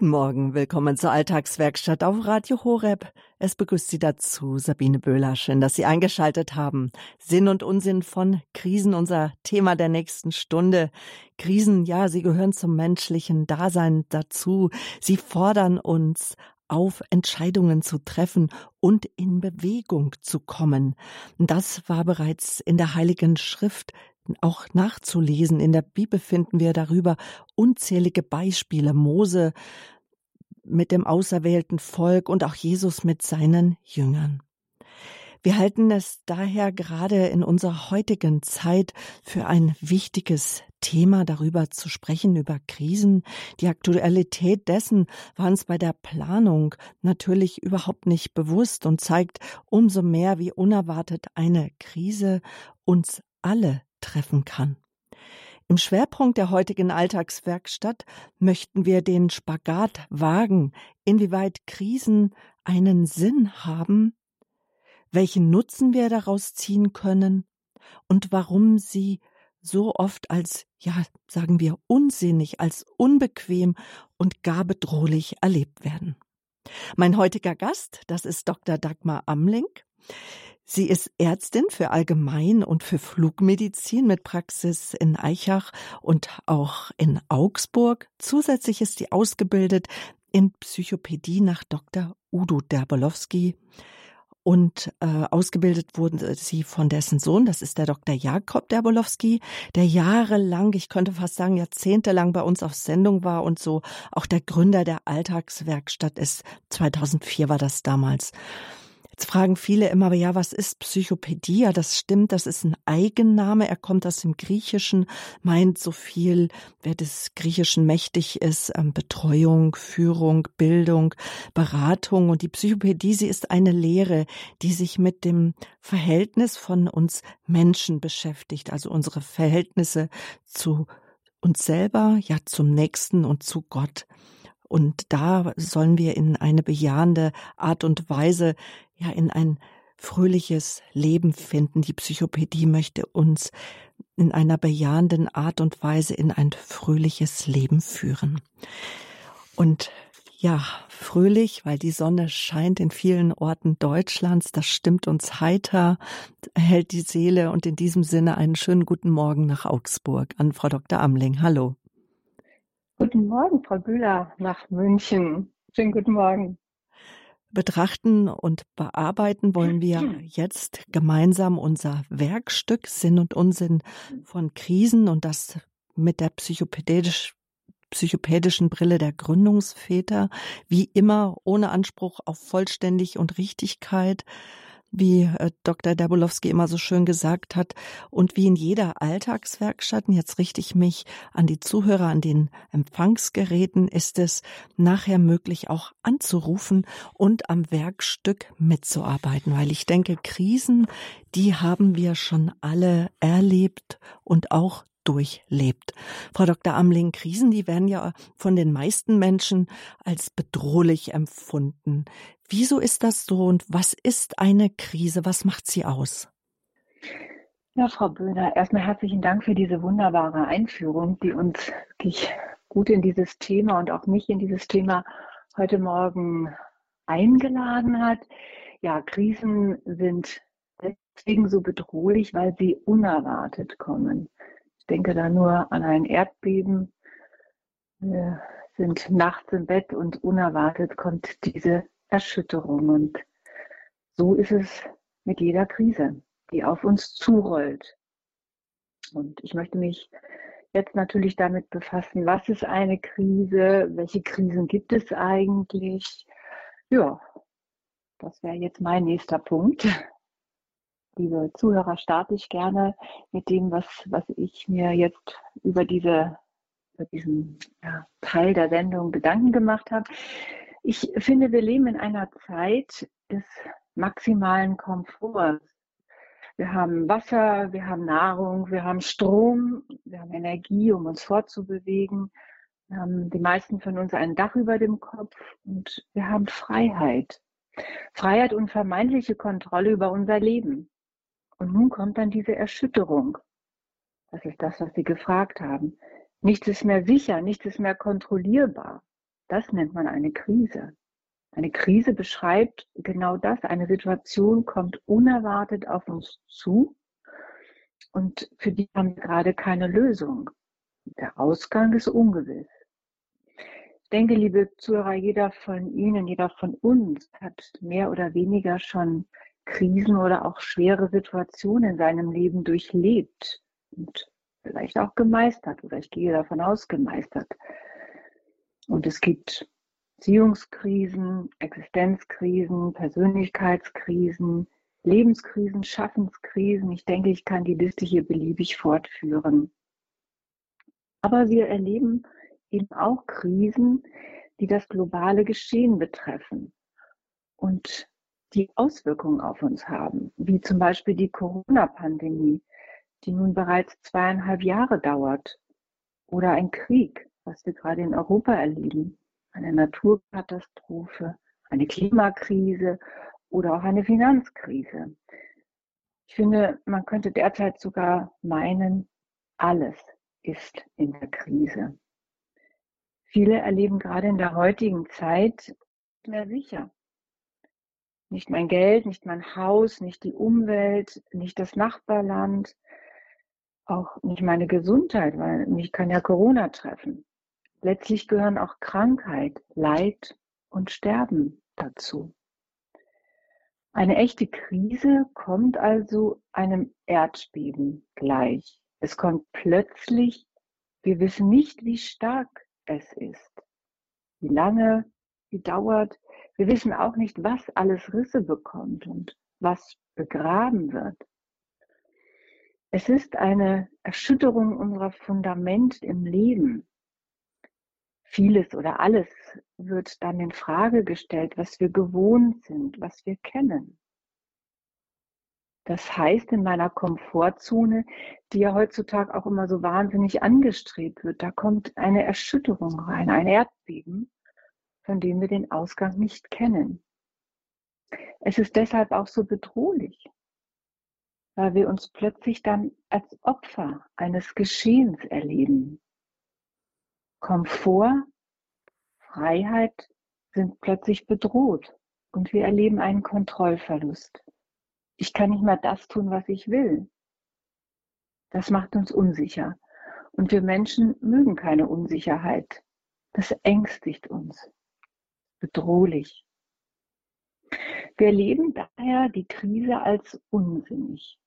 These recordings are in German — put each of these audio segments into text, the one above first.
Guten Morgen, willkommen zur Alltagswerkstatt auf Radio Horeb. Es begrüßt Sie dazu Sabine Böhler. Schön, dass Sie eingeschaltet haben. Sinn und Unsinn von Krisen, unser Thema der nächsten Stunde. Krisen, ja, sie gehören zum menschlichen Dasein dazu. Sie fordern uns auf, Entscheidungen zu treffen und in Bewegung zu kommen. Das war bereits in der Heiligen Schrift auch nachzulesen. In der Bibel finden wir darüber unzählige Beispiele. Mose mit dem auserwählten Volk und auch Jesus mit seinen Jüngern. Wir halten es daher gerade in unserer heutigen Zeit für ein wichtiges Thema, darüber zu sprechen, über Krisen. Die Aktualität dessen war uns bei der Planung natürlich überhaupt nicht bewusst und zeigt umso mehr, wie unerwartet eine Krise uns alle treffen kann. Im Schwerpunkt der heutigen Alltagswerkstatt möchten wir den Spagat wagen, inwieweit Krisen einen Sinn haben, welchen Nutzen wir daraus ziehen können und warum sie so oft als, ja, sagen wir, unsinnig, als unbequem und gar bedrohlich erlebt werden. Mein heutiger Gast, das ist Dr. Dagmar Amling. Sie ist Ärztin für Allgemein- und für Flugmedizin mit Praxis in Eichach und auch in Augsburg. Zusätzlich ist sie ausgebildet in Psychopädie nach Dr. Udo Derbolowski. Und äh, ausgebildet wurden sie von dessen Sohn, das ist der Dr. Jakob Derbolowski, der jahrelang, ich könnte fast sagen jahrzehntelang bei uns auf Sendung war und so auch der Gründer der Alltagswerkstatt ist. 2004 war das damals. Jetzt fragen viele immer, aber ja, was ist Psychopädie? Ja, das stimmt, das ist ein Eigenname. Er kommt aus dem Griechischen, meint so viel, wer des Griechischen mächtig ist, ähm, Betreuung, Führung, Bildung, Beratung. Und die Psychopädie, sie ist eine Lehre, die sich mit dem Verhältnis von uns Menschen beschäftigt, also unsere Verhältnisse zu uns selber, ja, zum Nächsten und zu Gott. Und da sollen wir in eine bejahende Art und Weise ja in ein fröhliches Leben finden. Die Psychopädie möchte uns in einer bejahenden Art und Weise in ein fröhliches Leben führen. Und ja, fröhlich, weil die Sonne scheint in vielen Orten Deutschlands. Das stimmt uns heiter, hält die Seele und in diesem Sinne einen schönen guten Morgen nach Augsburg an Frau Dr. Amling. Hallo. Guten Morgen, Frau Bühler, nach München. Schönen guten Morgen. Betrachten und bearbeiten wollen wir jetzt gemeinsam unser Werkstück Sinn und Unsinn von Krisen und das mit der psychopädisch psychopädischen Brille der Gründungsväter, wie immer ohne Anspruch auf Vollständig und Richtigkeit, wie äh, Dr. Dabolowski immer so schön gesagt hat, und wie in jeder Alltagswerkstatt, jetzt richte ich mich an die Zuhörer, an den Empfangsgeräten, ist es nachher möglich, auch anzurufen und am Werkstück mitzuarbeiten, weil ich denke, Krisen, die haben wir schon alle erlebt und auch durchlebt. Frau Dr. Amling, Krisen, die werden ja von den meisten Menschen als bedrohlich empfunden. Wieso ist das so und was ist eine Krise? Was macht sie aus? Ja, Frau Böhner, erstmal herzlichen Dank für diese wunderbare Einführung, die uns wirklich gut in dieses Thema und auch mich in dieses Thema heute Morgen eingeladen hat. Ja, Krisen sind deswegen so bedrohlich, weil sie unerwartet kommen denke da nur an ein Erdbeben. Wir sind nachts im Bett und unerwartet kommt diese Erschütterung. Und so ist es mit jeder Krise, die auf uns zurollt. Und ich möchte mich jetzt natürlich damit befassen, was ist eine Krise, welche Krisen gibt es eigentlich. Ja, das wäre jetzt mein nächster Punkt liebe Zuhörer, starte ich gerne mit dem, was, was ich mir jetzt über, diese, über diesen ja, Teil der Sendung Gedanken gemacht habe. Ich finde, wir leben in einer Zeit des maximalen Komforts. Wir haben Wasser, wir haben Nahrung, wir haben Strom, wir haben Energie, um uns fortzubewegen. Wir haben die meisten von uns ein Dach über dem Kopf und wir haben Freiheit. Freiheit und vermeintliche Kontrolle über unser Leben. Und nun kommt dann diese Erschütterung. Das ist das, was Sie gefragt haben. Nichts ist mehr sicher, nichts ist mehr kontrollierbar. Das nennt man eine Krise. Eine Krise beschreibt genau das. Eine Situation kommt unerwartet auf uns zu und für die haben wir gerade keine Lösung. Der Ausgang ist ungewiss. Ich denke, liebe Zuhörer, jeder von Ihnen, jeder von uns hat mehr oder weniger schon Krisen oder auch schwere Situationen in seinem Leben durchlebt und vielleicht auch gemeistert oder ich gehe davon aus gemeistert. Und es gibt Beziehungskrisen, Existenzkrisen, Persönlichkeitskrisen, Lebenskrisen, Schaffenskrisen. Ich denke, ich kann die Liste hier beliebig fortführen. Aber wir erleben eben auch Krisen, die das globale Geschehen betreffen und die Auswirkungen auf uns haben, wie zum Beispiel die Corona-Pandemie, die nun bereits zweieinhalb Jahre dauert, oder ein Krieg, was wir gerade in Europa erleben, eine Naturkatastrophe, eine Klimakrise oder auch eine Finanzkrise. Ich finde, man könnte derzeit sogar meinen, alles ist in der Krise. Viele erleben gerade in der heutigen Zeit mehr sicher. Nicht mein Geld, nicht mein Haus, nicht die Umwelt, nicht das Nachbarland, auch nicht meine Gesundheit, weil mich kann ja Corona treffen. Letztlich gehören auch Krankheit, Leid und Sterben dazu. Eine echte Krise kommt also einem Erdbeben gleich. Es kommt plötzlich, wir wissen nicht, wie stark es ist, wie lange, wie dauert. Wir wissen auch nicht, was alles Risse bekommt und was begraben wird. Es ist eine Erschütterung unserer Fundament im Leben. Vieles oder alles wird dann in Frage gestellt, was wir gewohnt sind, was wir kennen. Das heißt, in meiner Komfortzone, die ja heutzutage auch immer so wahnsinnig angestrebt wird, da kommt eine Erschütterung rein, ein Erdbeben, von dem wir den Ausgang nicht kennen. Es ist deshalb auch so bedrohlich, weil wir uns plötzlich dann als Opfer eines Geschehens erleben. Komfort, Freiheit sind plötzlich bedroht und wir erleben einen Kontrollverlust. Ich kann nicht mehr das tun, was ich will. Das macht uns unsicher. Und wir Menschen mögen keine Unsicherheit. Das ängstigt uns. Bedrohlich. Wir erleben daher die Krise als unsinnig.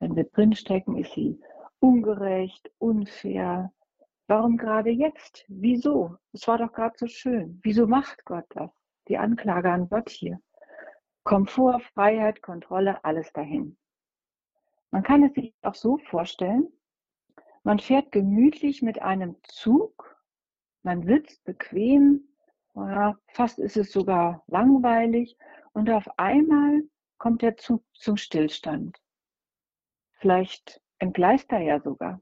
Wenn wir drinstecken, ist sie ungerecht, unfair, Warum gerade jetzt? Wieso? Es war doch gerade so schön. Wieso macht Gott das? Die Anklage an Gott hier. Komfort, Freiheit, Kontrolle, alles dahin. Man kann es sich auch so vorstellen, man fährt gemütlich mit einem Zug, man sitzt bequem, ja, fast ist es sogar langweilig und auf einmal kommt der Zug zum Stillstand. Vielleicht entgleist er ja sogar.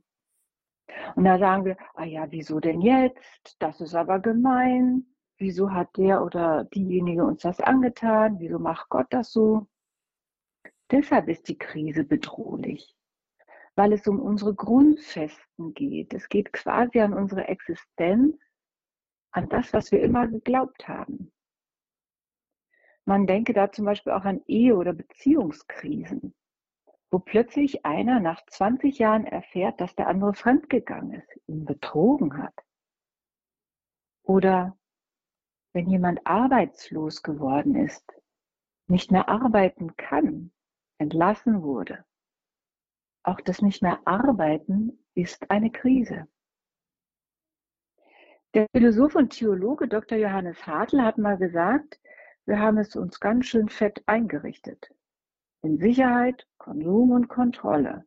Und da sagen wir, ah ja, wieso denn jetzt? Das ist aber gemein. Wieso hat der oder diejenige uns das angetan? Wieso macht Gott das so? Deshalb ist die Krise bedrohlich, weil es um unsere Grundfesten geht. Es geht quasi an unsere Existenz, an das, was wir immer geglaubt haben. Man denke da zum Beispiel auch an Ehe- oder Beziehungskrisen wo plötzlich einer nach 20 Jahren erfährt, dass der andere fremdgegangen ist, ihn betrogen hat. Oder wenn jemand arbeitslos geworden ist, nicht mehr arbeiten kann, entlassen wurde. Auch das nicht mehr arbeiten ist eine Krise. Der Philosoph und Theologe Dr. Johannes Hartl hat mal gesagt, wir haben es uns ganz schön fett eingerichtet in Sicherheit, Konsum und Kontrolle.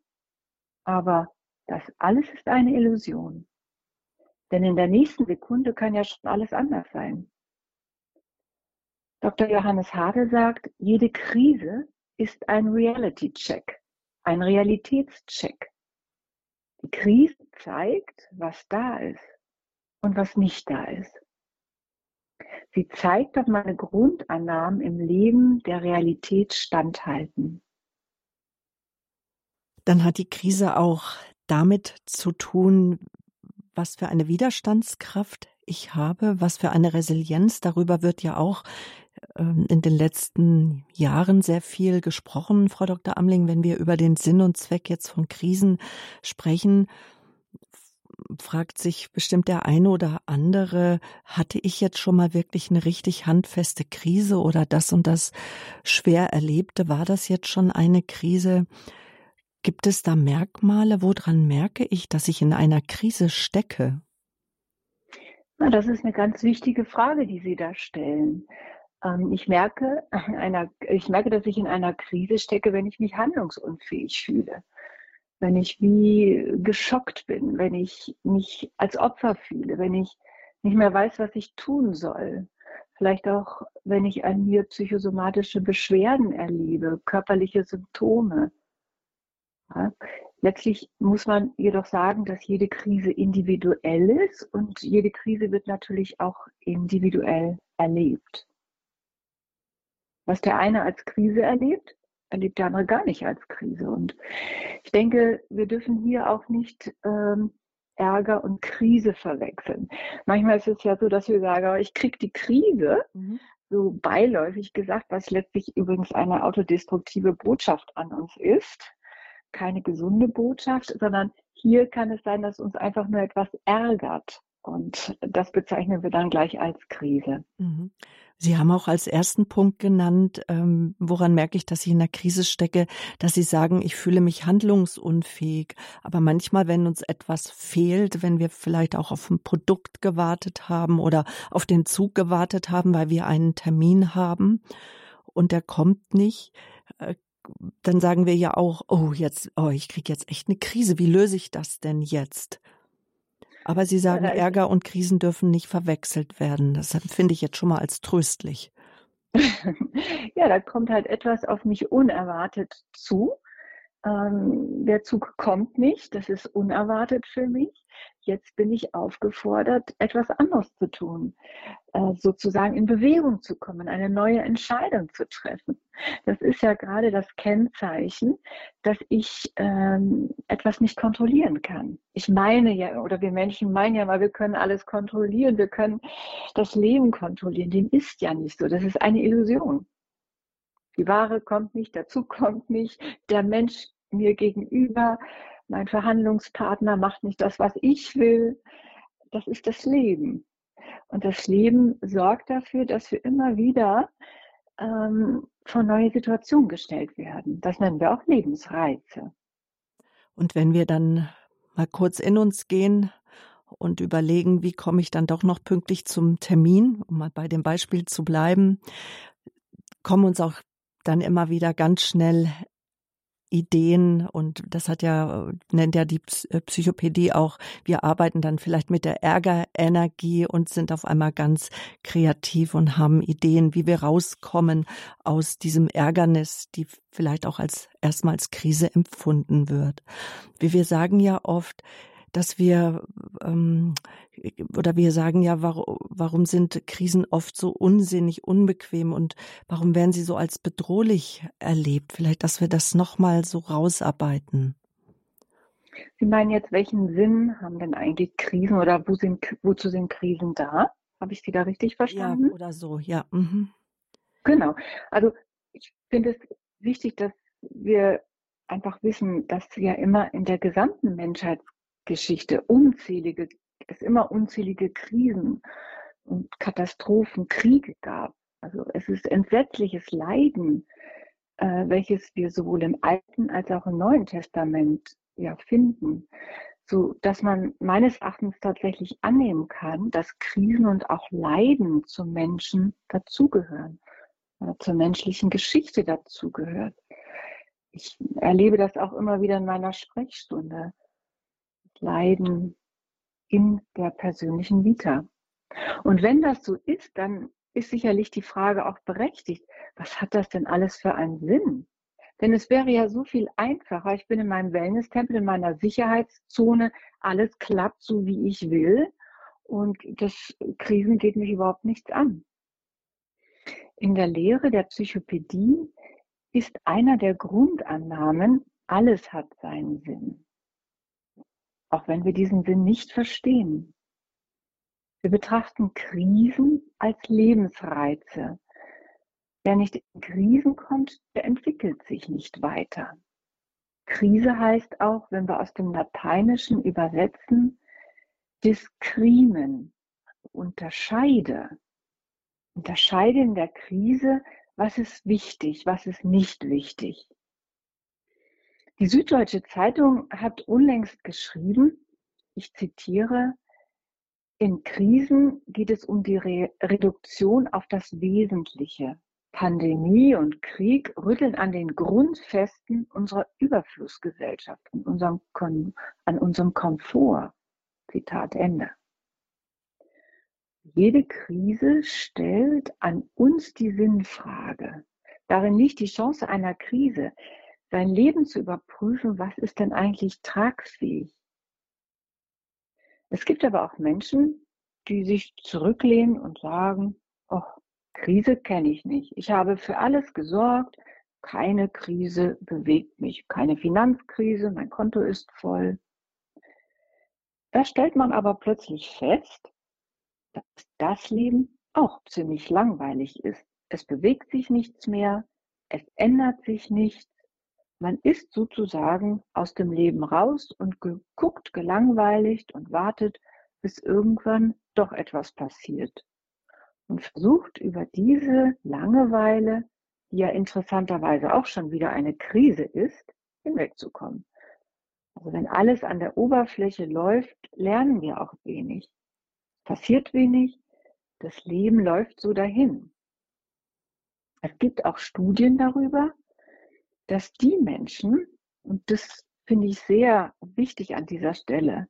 Aber das alles ist eine Illusion. Denn in der nächsten Sekunde kann ja schon alles anders sein. Dr. Johannes Hade sagt, jede Krise ist ein Reality-Check, ein Realitätscheck. Die Krise zeigt, was da ist und was nicht da ist. Sie zeigt, dass meine Grundannahmen im Leben der Realität standhalten. Dann hat die Krise auch damit zu tun, was für eine Widerstandskraft ich habe, was für eine Resilienz, darüber wird ja auch ähm, in den letzten Jahren sehr viel gesprochen, Frau Dr. Amling, wenn wir über den Sinn und Zweck jetzt von Krisen sprechen fragt sich bestimmt der eine oder andere, hatte ich jetzt schon mal wirklich eine richtig handfeste Krise oder das und das schwer erlebte? War das jetzt schon eine Krise? Gibt es da Merkmale? Woran merke ich, dass ich in einer Krise stecke? Na, das ist eine ganz wichtige Frage, die Sie da stellen. Ähm, ich merke, einer, ich merke, dass ich in einer Krise stecke, wenn ich mich handlungsunfähig fühle wenn ich wie geschockt bin, wenn ich mich als Opfer fühle, wenn ich nicht mehr weiß, was ich tun soll. Vielleicht auch, wenn ich an mir psychosomatische Beschwerden erlebe, körperliche Symptome. Ja. Letztlich muss man jedoch sagen, dass jede Krise individuell ist und jede Krise wird natürlich auch individuell erlebt. Was der eine als Krise erlebt, erlebt der andere gar nicht als Krise. Und ich denke, wir dürfen hier auch nicht ähm, Ärger und Krise verwechseln. Manchmal ist es ja so, dass wir sagen, ich kriege die Krise, mhm. so beiläufig gesagt, was letztlich übrigens eine autodestruktive Botschaft an uns ist. Keine gesunde Botschaft, sondern hier kann es sein, dass uns einfach nur etwas ärgert. Und das bezeichnen wir dann gleich als Krise. Mhm. Sie haben auch als ersten Punkt genannt, ähm, woran merke ich, dass ich in der Krise stecke, dass Sie sagen, ich fühle mich handlungsunfähig. Aber manchmal, wenn uns etwas fehlt, wenn wir vielleicht auch auf ein Produkt gewartet haben oder auf den Zug gewartet haben, weil wir einen Termin haben und der kommt nicht, äh, dann sagen wir ja auch, oh, jetzt, oh, ich kriege jetzt echt eine Krise. Wie löse ich das denn jetzt? Aber Sie sagen, Ärger und Krisen dürfen nicht verwechselt werden. Das finde ich jetzt schon mal als tröstlich. ja, da kommt halt etwas auf mich unerwartet zu. Ähm, der Zug kommt nicht, das ist unerwartet für mich. Jetzt bin ich aufgefordert, etwas anderes zu tun, äh, sozusagen in Bewegung zu kommen, eine neue Entscheidung zu treffen. Das ist ja gerade das Kennzeichen, dass ich ähm, etwas nicht kontrollieren kann. Ich meine ja, oder wir Menschen meinen ja mal, wir können alles kontrollieren, wir können das Leben kontrollieren. Dem ist ja nicht so. Das ist eine Illusion. Die Ware kommt nicht, der Zug kommt nicht, der Mensch mir gegenüber, mein Verhandlungspartner macht nicht das, was ich will. Das ist das Leben. Und das Leben sorgt dafür, dass wir immer wieder ähm, vor neue Situationen gestellt werden. Das nennen wir auch Lebensreize. Und wenn wir dann mal kurz in uns gehen und überlegen, wie komme ich dann doch noch pünktlich zum Termin, um mal bei dem Beispiel zu bleiben, kommen uns auch dann immer wieder ganz schnell Ideen und das hat ja, nennt ja die äh, Psychopädie auch, wir arbeiten dann vielleicht mit der Ärgerenergie und sind auf einmal ganz kreativ und haben Ideen, wie wir rauskommen aus diesem Ärgernis, die vielleicht auch als erstmals Krise empfunden wird. Wie wir sagen ja oft, dass wir ähm, oder wir sagen ja, warum, warum sind Krisen oft so unsinnig, unbequem und warum werden sie so als bedrohlich erlebt? Vielleicht, dass wir das nochmal so rausarbeiten. Sie meinen jetzt, welchen Sinn haben denn eigentlich Krisen oder wo sind, wozu sind Krisen da? Habe ich Sie da richtig verstanden? Ja, oder so, ja. Mhm. Genau. Also ich finde es wichtig, dass wir einfach wissen, dass ja immer in der gesamten Menschheit Geschichte unzählige, es immer unzählige Krisen und Katastrophen, Kriege gab. Also es ist entsetzliches Leiden, äh, welches wir sowohl im Alten als auch im Neuen Testament ja finden, so dass man meines Erachtens tatsächlich annehmen kann, dass Krisen und auch Leiden zum Menschen dazugehören, äh, zur menschlichen Geschichte dazugehört. Ich erlebe das auch immer wieder in meiner Sprechstunde Leiden in der persönlichen Vita. Und wenn das so ist, dann ist sicherlich die Frage auch berechtigt, was hat das denn alles für einen Sinn? Denn es wäre ja so viel einfacher, ich bin in meinem Wellness-Tempel, in meiner Sicherheitszone, alles klappt so, wie ich will und das Krisen geht mich überhaupt nichts an. In der Lehre der Psychopädie ist einer der Grundannahmen, alles hat seinen Sinn auch wenn wir diesen Sinn nicht verstehen. Wir betrachten Krisen als Lebensreize. Wer nicht in Krisen kommt, der entwickelt sich nicht weiter. Krise heißt auch, wenn wir aus dem Lateinischen übersetzen, discrimen, unterscheide. Unterscheide in der Krise, was ist wichtig, was ist nicht wichtig. Die Süddeutsche Zeitung hat unlängst geschrieben, ich zitiere, in Krisen geht es um die Re Reduktion auf das Wesentliche. Pandemie und Krieg rütteln an den Grundfesten unserer Überflussgesellschaft, an unserem, an unserem Komfort. Zitat Ende. Jede Krise stellt an uns die Sinnfrage. Darin liegt die Chance einer Krise, sein Leben zu überprüfen, was ist denn eigentlich tragfähig. Es gibt aber auch Menschen, die sich zurücklehnen und sagen, oh, Krise kenne ich nicht. Ich habe für alles gesorgt. Keine Krise bewegt mich. Keine Finanzkrise. Mein Konto ist voll. Da stellt man aber plötzlich fest, dass das Leben auch ziemlich langweilig ist. Es bewegt sich nichts mehr, es ändert sich nichts. Man ist sozusagen aus dem Leben raus und guckt gelangweiligt und wartet, bis irgendwann doch etwas passiert. Und versucht über diese Langeweile, die ja interessanterweise auch schon wieder eine Krise ist, hinwegzukommen. Also wenn alles an der Oberfläche läuft, lernen wir auch wenig passiert wenig, das Leben läuft so dahin. Es gibt auch Studien darüber, dass die Menschen, und das finde ich sehr wichtig an dieser Stelle,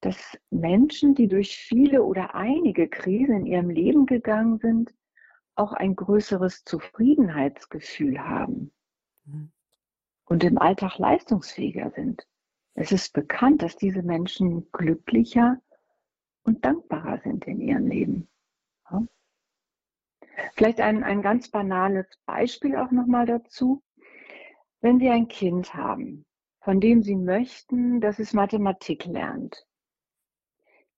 dass Menschen, die durch viele oder einige Krisen in ihrem Leben gegangen sind, auch ein größeres Zufriedenheitsgefühl haben mhm. und im Alltag leistungsfähiger sind. Es ist bekannt, dass diese Menschen glücklicher und dankbarer sind in ihrem Leben. Ja. Vielleicht ein, ein ganz banales Beispiel auch nochmal dazu. Wenn Sie ein Kind haben, von dem Sie möchten, dass es Mathematik lernt,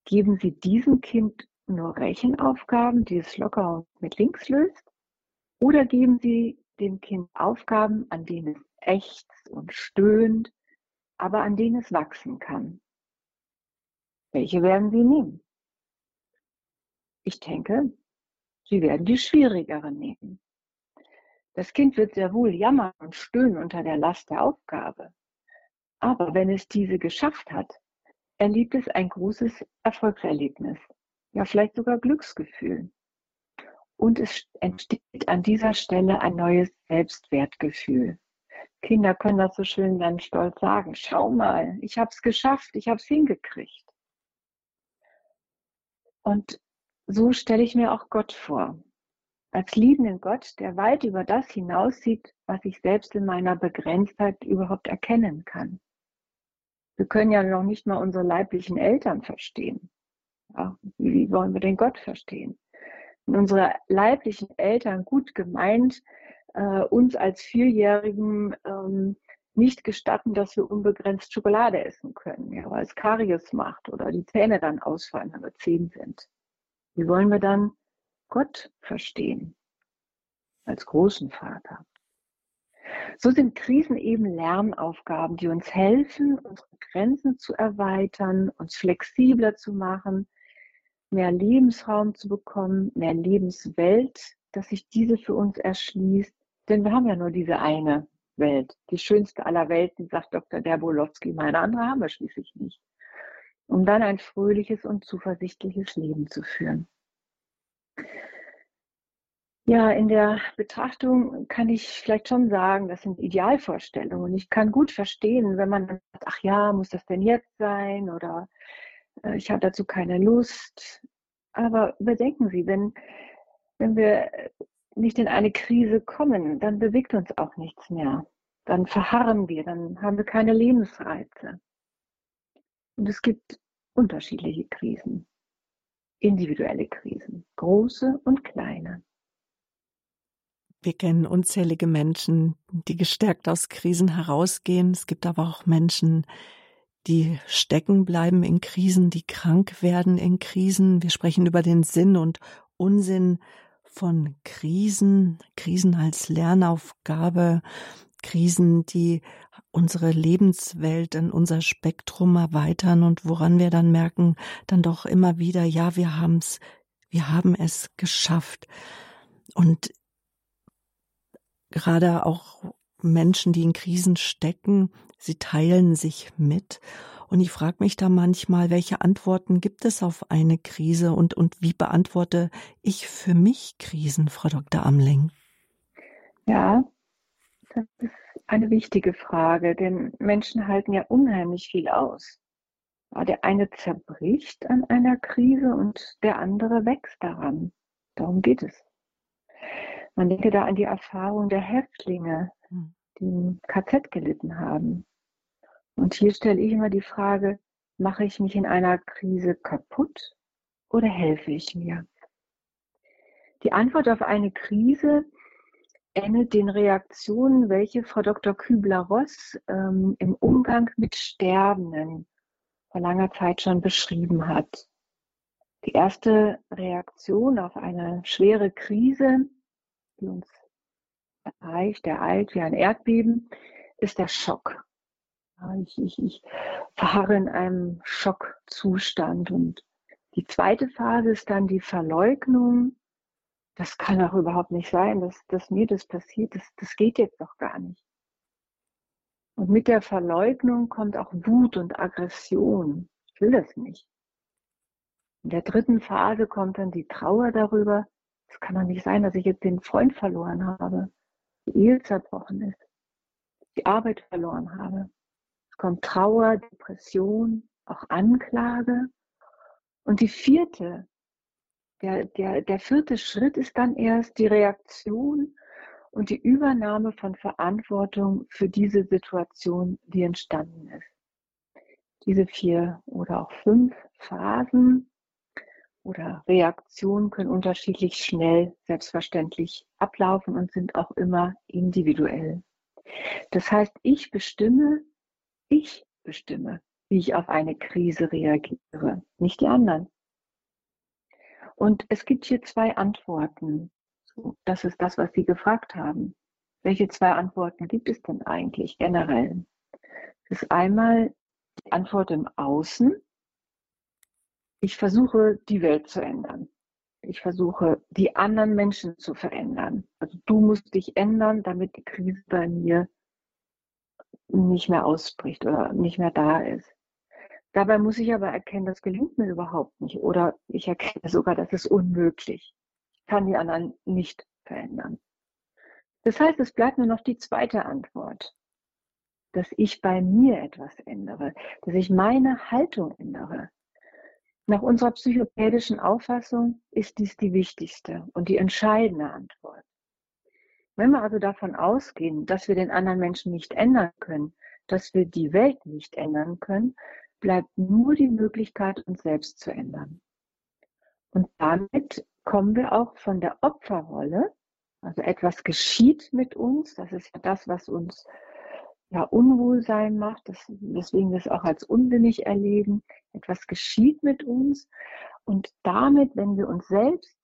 geben Sie diesem Kind nur Rechenaufgaben, die es locker mit links löst, oder geben Sie dem Kind Aufgaben, an denen es ächzt und stöhnt, aber an denen es wachsen kann. Welche werden Sie nehmen? Ich denke, Sie werden die schwierigere nehmen. Das Kind wird sehr wohl jammern und stöhnen unter der Last der Aufgabe. Aber wenn es diese geschafft hat, erlebt es ein großes Erfolgserlebnis, ja vielleicht sogar Glücksgefühl. Und es entsteht an dieser Stelle ein neues Selbstwertgefühl. Kinder können das so schön ganz stolz sagen. Schau mal, ich habe es geschafft, ich habe es hingekriegt. Und so stelle ich mir auch Gott vor. Als liebenden Gott, der weit über das hinaussieht, was ich selbst in meiner Begrenztheit überhaupt erkennen kann. Wir können ja noch nicht mal unsere leiblichen Eltern verstehen. Ja, wie wollen wir den Gott verstehen? Wenn unsere leiblichen Eltern gut gemeint äh, uns als Vierjährigen ähm, nicht gestatten, dass wir unbegrenzt Schokolade essen können, ja, weil es Karies macht oder die Zähne dann ausfallen, wenn wir zehn sind. Wie wollen wir dann Gott verstehen als großen Vater? So sind Krisen eben Lernaufgaben, die uns helfen, unsere Grenzen zu erweitern, uns flexibler zu machen, mehr Lebensraum zu bekommen, mehr Lebenswelt, dass sich diese für uns erschließt. Denn wir haben ja nur diese eine Welt. Die schönste aller Welten, sagt Dr. Derbolowski. Meine andere haben wir schließlich nicht. Um dann ein fröhliches und zuversichtliches Leben zu führen. Ja, in der Betrachtung kann ich vielleicht schon sagen, das sind Idealvorstellungen. Ich kann gut verstehen, wenn man sagt, ach ja, muss das denn jetzt sein oder äh, ich habe dazu keine Lust. Aber bedenken Sie, wenn, wenn wir nicht in eine Krise kommen, dann bewegt uns auch nichts mehr. Dann verharren wir, dann haben wir keine Lebensreize. Und es gibt unterschiedliche Krisen, individuelle Krisen, große und kleine. Wir kennen unzählige Menschen, die gestärkt aus Krisen herausgehen. Es gibt aber auch Menschen, die stecken bleiben in Krisen, die krank werden in Krisen. Wir sprechen über den Sinn und Unsinn von Krisen, Krisen als Lernaufgabe, Krisen, die unsere Lebenswelt und unser Spektrum erweitern und woran wir dann merken, dann doch immer wieder, ja, wir haben's, wir haben es geschafft. Und gerade auch Menschen, die in Krisen stecken, sie teilen sich mit. Und ich frage mich da manchmal, welche Antworten gibt es auf eine Krise und, und wie beantworte ich für mich Krisen, Frau Dr. Amling? Ja, das ist eine wichtige Frage, denn Menschen halten ja unheimlich viel aus. Der eine zerbricht an einer Krise und der andere wächst daran. Darum geht es. Man denke da an die Erfahrung der Häftlinge, hm. die im KZ gelitten haben. Und hier stelle ich immer die Frage, mache ich mich in einer Krise kaputt oder helfe ich mir? Die Antwort auf eine Krise ähnelt den Reaktionen, welche Frau Dr. Kübler-Ross ähm, im Umgang mit Sterbenden vor langer Zeit schon beschrieben hat. Die erste Reaktion auf eine schwere Krise die uns erreicht, ereilt wie ein Erdbeben, ist der Schock. Ich, ich, ich verharre in einem Schockzustand. Und die zweite Phase ist dann die Verleugnung. Das kann auch überhaupt nicht sein, dass, dass mir das passiert. Das, das geht jetzt doch gar nicht. Und mit der Verleugnung kommt auch Wut und Aggression. Ich will das nicht. In der dritten Phase kommt dann die Trauer darüber, es kann doch nicht sein, dass ich jetzt den Freund verloren habe, die Ehe zerbrochen ist, die Arbeit verloren habe. Es kommt Trauer, Depression, auch Anklage. Und die vierte, der, der, der vierte Schritt ist dann erst die Reaktion und die Übernahme von Verantwortung für diese Situation, die entstanden ist. Diese vier oder auch fünf Phasen oder Reaktionen können unterschiedlich schnell selbstverständlich ablaufen und sind auch immer individuell. Das heißt, ich bestimme, ich bestimme, wie ich auf eine Krise reagiere, nicht die anderen. Und es gibt hier zwei Antworten. Das ist das, was Sie gefragt haben. Welche zwei Antworten gibt es denn eigentlich generell? Das ist einmal die Antwort im Außen, ich versuche, die Welt zu ändern. Ich versuche, die anderen Menschen zu verändern. Also du musst dich ändern, damit die Krise bei mir nicht mehr ausbricht oder nicht mehr da ist. Dabei muss ich aber erkennen, das gelingt mir überhaupt nicht. Oder ich erkenne sogar, das ist unmöglich. Ich kann die anderen nicht verändern. Das heißt, es bleibt nur noch die zweite Antwort, dass ich bei mir etwas ändere, dass ich meine Haltung ändere, nach unserer psychopädischen Auffassung ist dies die wichtigste und die entscheidende Antwort. Wenn wir also davon ausgehen, dass wir den anderen Menschen nicht ändern können, dass wir die Welt nicht ändern können, bleibt nur die Möglichkeit, uns selbst zu ändern. Und damit kommen wir auch von der Opferrolle, also etwas geschieht mit uns, das ist ja das, was uns ja, Unwohlsein macht, das, weswegen wir es auch als unsinnig erleben. Etwas geschieht mit uns und damit, wenn wir uns selbst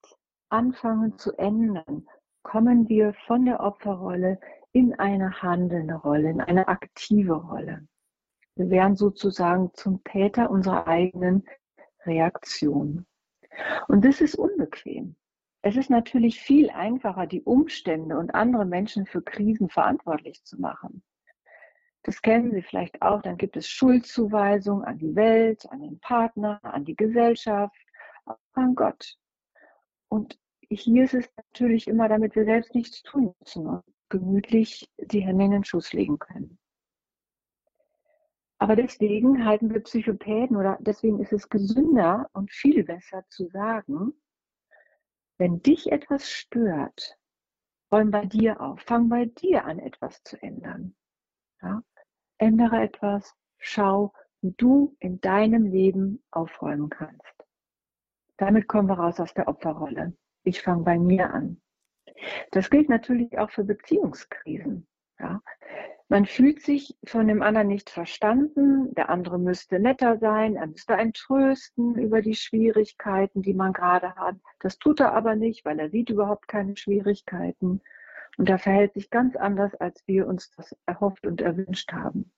anfangen zu ändern, kommen wir von der Opferrolle in eine handelnde Rolle, in eine aktive Rolle. Wir werden sozusagen zum Täter unserer eigenen Reaktion. Und das ist unbequem. Es ist natürlich viel einfacher, die Umstände und andere Menschen für Krisen verantwortlich zu machen. Das kennen Sie vielleicht auch. Dann gibt es Schuldzuweisung an die Welt, an den Partner, an die Gesellschaft, an Gott. Und hier ist es natürlich immer, damit wir selbst nichts tun müssen und gemütlich die Hände in den Schuss legen können. Aber deswegen halten wir Psychopäden oder deswegen ist es gesünder und viel besser zu sagen, wenn dich etwas stört, räum bei dir auf, fang bei dir an, etwas zu ändern. Ja? Ändere etwas, schau, wie du in deinem Leben aufräumen kannst. Damit kommen wir raus aus der Opferrolle. Ich fange bei mir an. Das gilt natürlich auch für Beziehungskrisen. Ja? Man fühlt sich von dem anderen nicht verstanden, der andere müsste netter sein, er müsste einen trösten über die Schwierigkeiten, die man gerade hat. Das tut er aber nicht, weil er sieht überhaupt keine Schwierigkeiten. Und er verhält sich ganz anders, als wir uns das erhofft und erwünscht haben.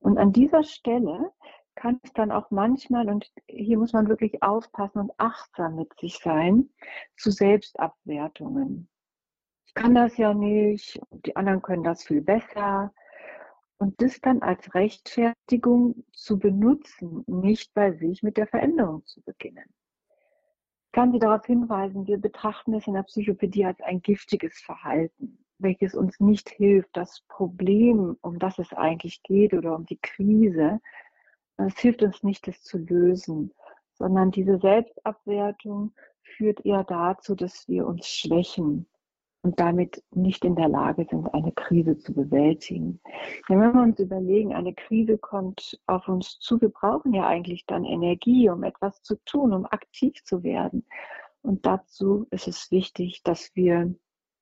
Und an dieser Stelle kann es dann auch manchmal, und hier muss man wirklich aufpassen und achtsam mit sich sein, zu Selbstabwertungen. Ich kann das ja nicht, die anderen können das viel besser. Und das dann als Rechtfertigung zu benutzen, nicht bei sich mit der Veränderung zu beginnen. Ich kann Sie darauf hinweisen, wir betrachten es in der Psychopädie als ein giftiges Verhalten, welches uns nicht hilft, das Problem, um das es eigentlich geht oder um die Krise, es hilft uns nicht, das zu lösen, sondern diese Selbstabwertung führt eher dazu, dass wir uns schwächen und damit nicht in der Lage sind, eine Krise zu bewältigen. Wenn wir uns überlegen, eine Krise kommt auf uns zu, wir brauchen ja eigentlich dann Energie, um etwas zu tun, um aktiv zu werden. Und dazu ist es wichtig, dass wir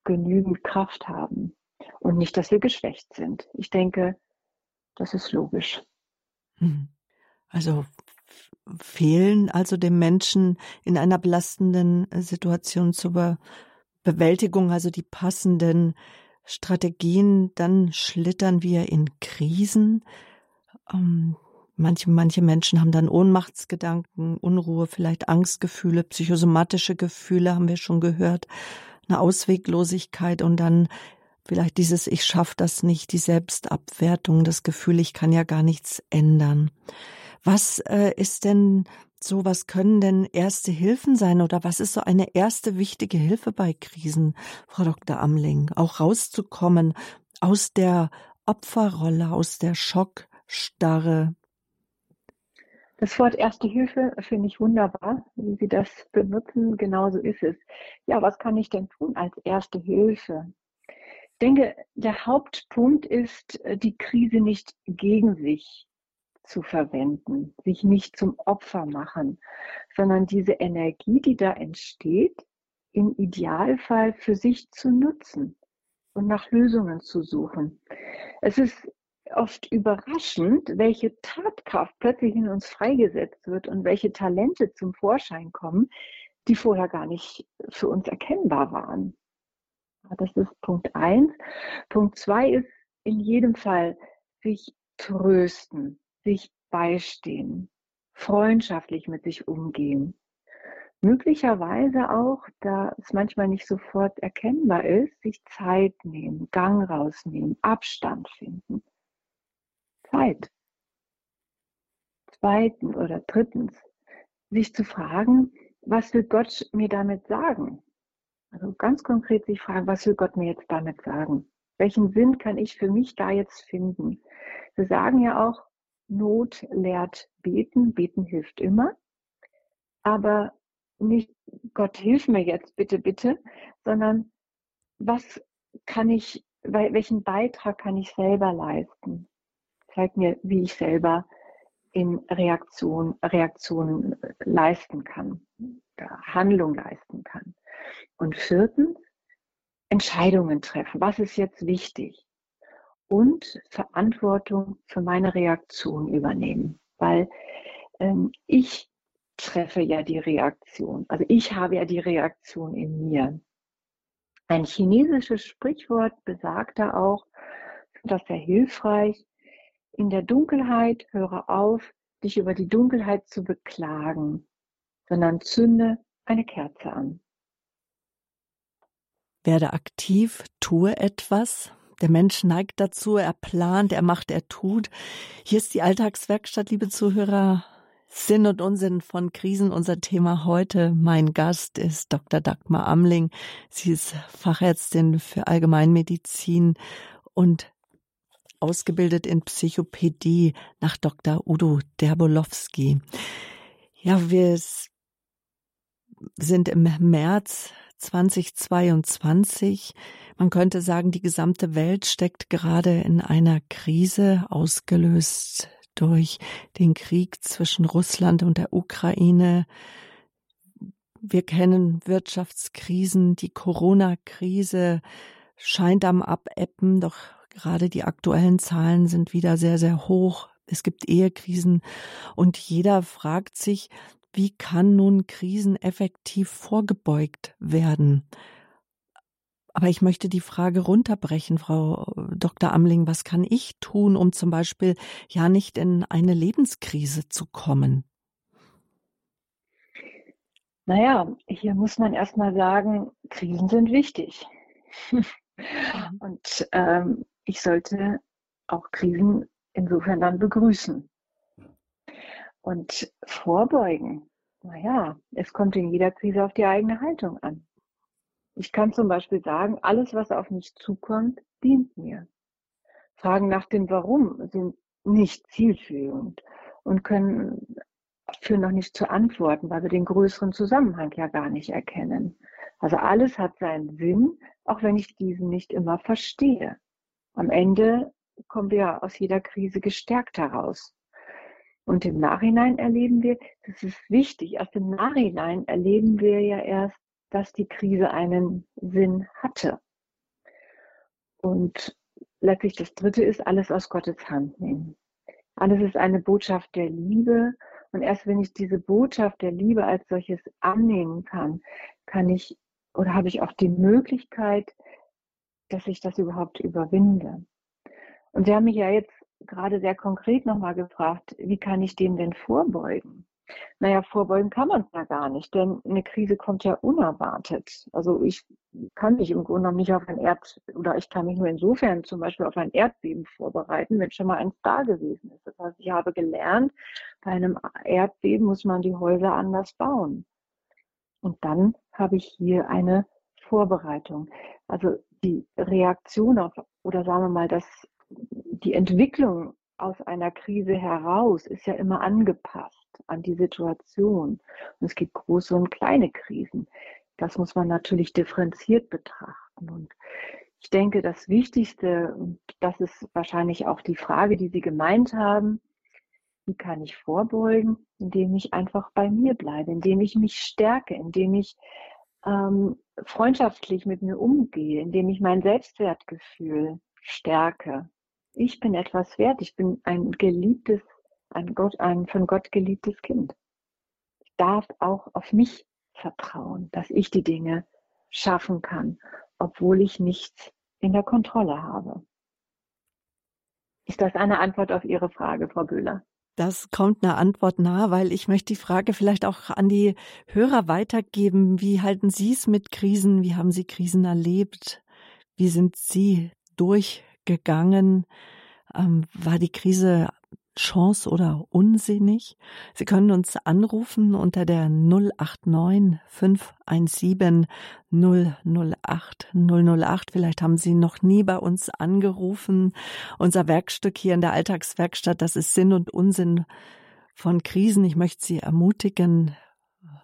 genügend Kraft haben und nicht, dass wir geschwächt sind. Ich denke, das ist logisch. Hm. Also fehlen also dem Menschen in einer belastenden äh, Situation zur Be Bewältigung, also die passenden Strategien, dann schlittern wir in Krisen. Ähm, manche, manche Menschen haben dann Ohnmachtsgedanken, Unruhe, vielleicht Angstgefühle, psychosomatische Gefühle, haben wir schon gehört, eine Ausweglosigkeit und dann vielleicht dieses Ich schaff das nicht, die Selbstabwertung, das Gefühl, ich kann ja gar nichts ändern. Was äh, ist denn so, was können denn erste Hilfen sein oder was ist so eine erste wichtige Hilfe bei Krisen, Frau Dr. Amling, auch rauszukommen aus der Opferrolle, aus der Schockstarre? Das Wort Erste Hilfe finde ich wunderbar, wie Sie das benutzen. Genauso ist es. Ja, was kann ich denn tun als Erste Hilfe? Ich denke, der Hauptpunkt ist, äh, die Krise nicht gegen sich zu verwenden, sich nicht zum Opfer machen, sondern diese Energie, die da entsteht, im Idealfall für sich zu nutzen und nach Lösungen zu suchen. Es ist oft überraschend, welche Tatkraft plötzlich in uns freigesetzt wird und welche Talente zum Vorschein kommen, die vorher gar nicht für uns erkennbar waren. Das ist Punkt eins. Punkt zwei ist in jedem Fall sich trösten, sich beistehen, freundschaftlich mit sich umgehen. Möglicherweise auch, da es manchmal nicht sofort erkennbar ist, sich Zeit nehmen, Gang rausnehmen, Abstand finden. Zeit. Zweitens oder drittens, sich zu fragen, was will Gott mir damit sagen? Also ganz konkret sich fragen, was will Gott mir jetzt damit sagen? Welchen Sinn kann ich für mich da jetzt finden? Wir sagen ja auch, Not lehrt beten. Beten hilft immer. Aber nicht, Gott hilf mir jetzt bitte, bitte, sondern was kann ich, welchen Beitrag kann ich selber leisten? Zeig mir, wie ich selber in Reaktion, Reaktionen leisten kann, Handlung leisten kann. Und viertens, Entscheidungen treffen. Was ist jetzt wichtig? Und Verantwortung für meine Reaktion übernehmen, weil ähm, ich treffe ja die Reaktion. Also ich habe ja die Reaktion in mir. Ein chinesisches Sprichwort besagt da auch, das sehr hilfreich, in der Dunkelheit höre auf, dich über die Dunkelheit zu beklagen, sondern zünde eine Kerze an. Werde aktiv, tue etwas, der Mensch neigt dazu, er plant, er macht, er tut. Hier ist die Alltagswerkstatt, liebe Zuhörer. Sinn und Unsinn von Krisen unser Thema heute. Mein Gast ist Dr. Dagmar Amling. Sie ist Fachärztin für Allgemeinmedizin und ausgebildet in Psychopädie nach Dr. Udo Derbolowski. Ja, wir sind im März 2022. Man könnte sagen, die gesamte Welt steckt gerade in einer Krise, ausgelöst durch den Krieg zwischen Russland und der Ukraine. Wir kennen Wirtschaftskrisen, die Corona-Krise scheint am Abebben, doch Gerade die aktuellen Zahlen sind wieder sehr, sehr hoch. Es gibt Ehekrisen und jeder fragt sich, wie kann nun Krisen effektiv vorgebeugt werden? Aber ich möchte die Frage runterbrechen, Frau Dr. Amling. Was kann ich tun, um zum Beispiel ja nicht in eine Lebenskrise zu kommen? Naja, hier muss man erstmal sagen, Krisen sind wichtig. Und ähm, ich sollte auch Krisen insofern dann begrüßen. Und vorbeugen, naja, es kommt in jeder Krise auf die eigene Haltung an. Ich kann zum Beispiel sagen, alles, was auf mich zukommt, dient mir. Fragen nach dem Warum sind nicht zielführend und können führen noch nicht zu Antworten, weil wir den größeren Zusammenhang ja gar nicht erkennen. Also alles hat seinen Sinn, auch wenn ich diesen nicht immer verstehe. Am Ende kommen wir aus jeder Krise gestärkt heraus. Und im Nachhinein erleben wir, das ist wichtig, erst im Nachhinein erleben wir ja erst, dass die Krise einen Sinn hatte. Und letztlich das Dritte ist, alles aus Gottes Hand nehmen. Alles ist eine Botschaft der Liebe. Und erst wenn ich diese Botschaft der Liebe als solches annehmen kann, kann ich oder habe ich auch die Möglichkeit, dass ich das überhaupt überwinde. Und Sie haben mich ja jetzt gerade sehr konkret nochmal gefragt, wie kann ich dem denn vorbeugen? Naja, vorbeugen kann man es ja gar nicht, denn eine Krise kommt ja unerwartet. Also ich kann mich im Grunde genommen nicht auf ein Erd, oder ich kann mich nur insofern zum Beispiel auf ein Erdbeben vorbereiten, wenn schon mal eins da gewesen ist. Das heißt, ich habe gelernt, bei einem Erdbeben muss man die Häuser anders bauen. Und dann habe ich hier eine Vorbereitung. Also die Reaktion auf, oder sagen wir mal, das die Entwicklung aus einer Krise heraus ist ja immer angepasst an die Situation. Und es gibt große und kleine Krisen. Das muss man natürlich differenziert betrachten. Und ich denke, das Wichtigste, und das ist wahrscheinlich auch die Frage, die Sie gemeint haben, wie kann ich vorbeugen, indem ich einfach bei mir bleibe, indem ich mich stärke, indem ich ähm, freundschaftlich mit mir umgehe, indem ich mein Selbstwertgefühl stärke, ich bin etwas wert, ich bin ein geliebtes, ein, Gott, ein von Gott geliebtes Kind. Ich darf auch auf mich vertrauen, dass ich die Dinge schaffen kann, obwohl ich nichts in der Kontrolle habe. Ist das eine Antwort auf Ihre Frage, Frau Böhler? Das kommt einer Antwort nahe, weil ich möchte die Frage vielleicht auch an die Hörer weitergeben. Wie halten Sie es mit Krisen? Wie haben Sie Krisen erlebt? Wie sind Sie durch gegangen? Ähm, war die Krise Chance oder unsinnig? Sie können uns anrufen unter der 089 517 008 008. Vielleicht haben Sie noch nie bei uns angerufen. Unser Werkstück hier in der Alltagswerkstatt, das ist Sinn und Unsinn von Krisen. Ich möchte Sie ermutigen,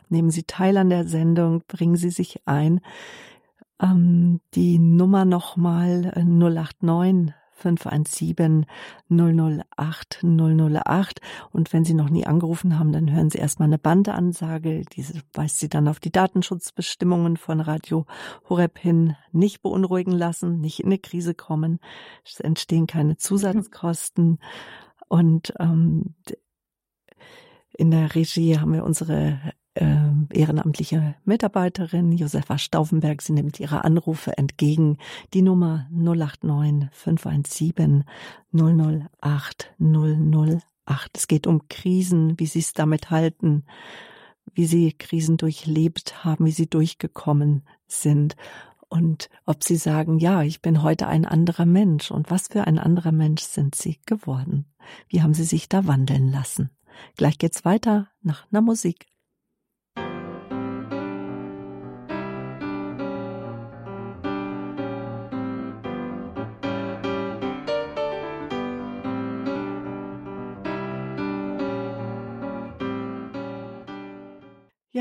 nehmen Sie teil an der Sendung, bringen Sie sich ein. Ähm, die Nummer nochmal 089 517 008 008. Und wenn Sie noch nie angerufen haben, dann hören Sie erstmal eine Bandeansage. Diese weist Sie dann auf die Datenschutzbestimmungen von Radio Horeb hin. Nicht beunruhigen lassen, nicht in eine Krise kommen. Es entstehen keine Zusatzkosten. Und ähm, in der Regie haben wir unsere äh, ehrenamtliche Mitarbeiterin Josefa Stauffenberg. Sie nimmt ihre Anrufe entgegen. Die Nummer 089 517 008 008. Es geht um Krisen, wie Sie es damit halten, wie Sie Krisen durchlebt haben, wie Sie durchgekommen sind und ob Sie sagen, ja, ich bin heute ein anderer Mensch und was für ein anderer Mensch sind Sie geworden? Wie haben Sie sich da wandeln lassen? Gleich geht's weiter nach einer Musik.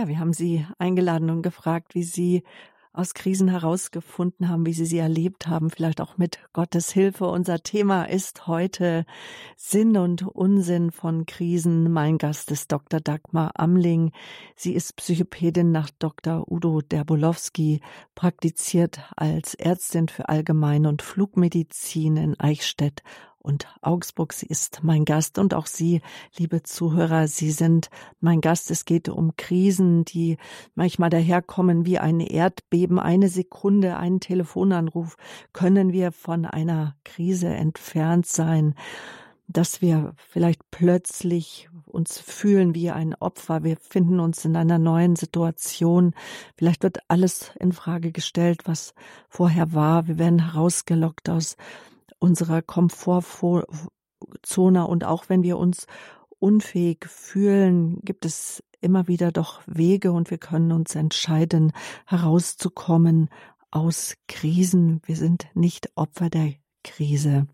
Ja, wir haben Sie eingeladen und gefragt, wie Sie aus Krisen herausgefunden haben, wie sie sie erlebt haben, vielleicht auch mit Gottes Hilfe. Unser Thema ist heute Sinn und Unsinn von Krisen. Mein Gast ist Dr. Dagmar Amling. Sie ist Psychopädin nach Dr. Udo Derbolowski, praktiziert als Ärztin für Allgemein- und Flugmedizin in Eichstätt und Augsburg. Sie ist mein Gast und auch Sie, liebe Zuhörer, Sie sind mein Gast. Es geht um Krisen, die manchmal daherkommen wie ein Erdbeben. Eine Sekunde, einen Telefonanruf können wir von einer Krise entfernt sein dass wir vielleicht plötzlich uns fühlen wie ein Opfer. Wir finden uns in einer neuen Situation. Vielleicht wird alles in Frage gestellt, was vorher war. Wir werden herausgelockt aus unserer Komfortzone und auch wenn wir uns unfähig fühlen, gibt es immer wieder doch Wege und wir können uns entscheiden, herauszukommen aus Krisen. Wir sind nicht Opfer der Krise.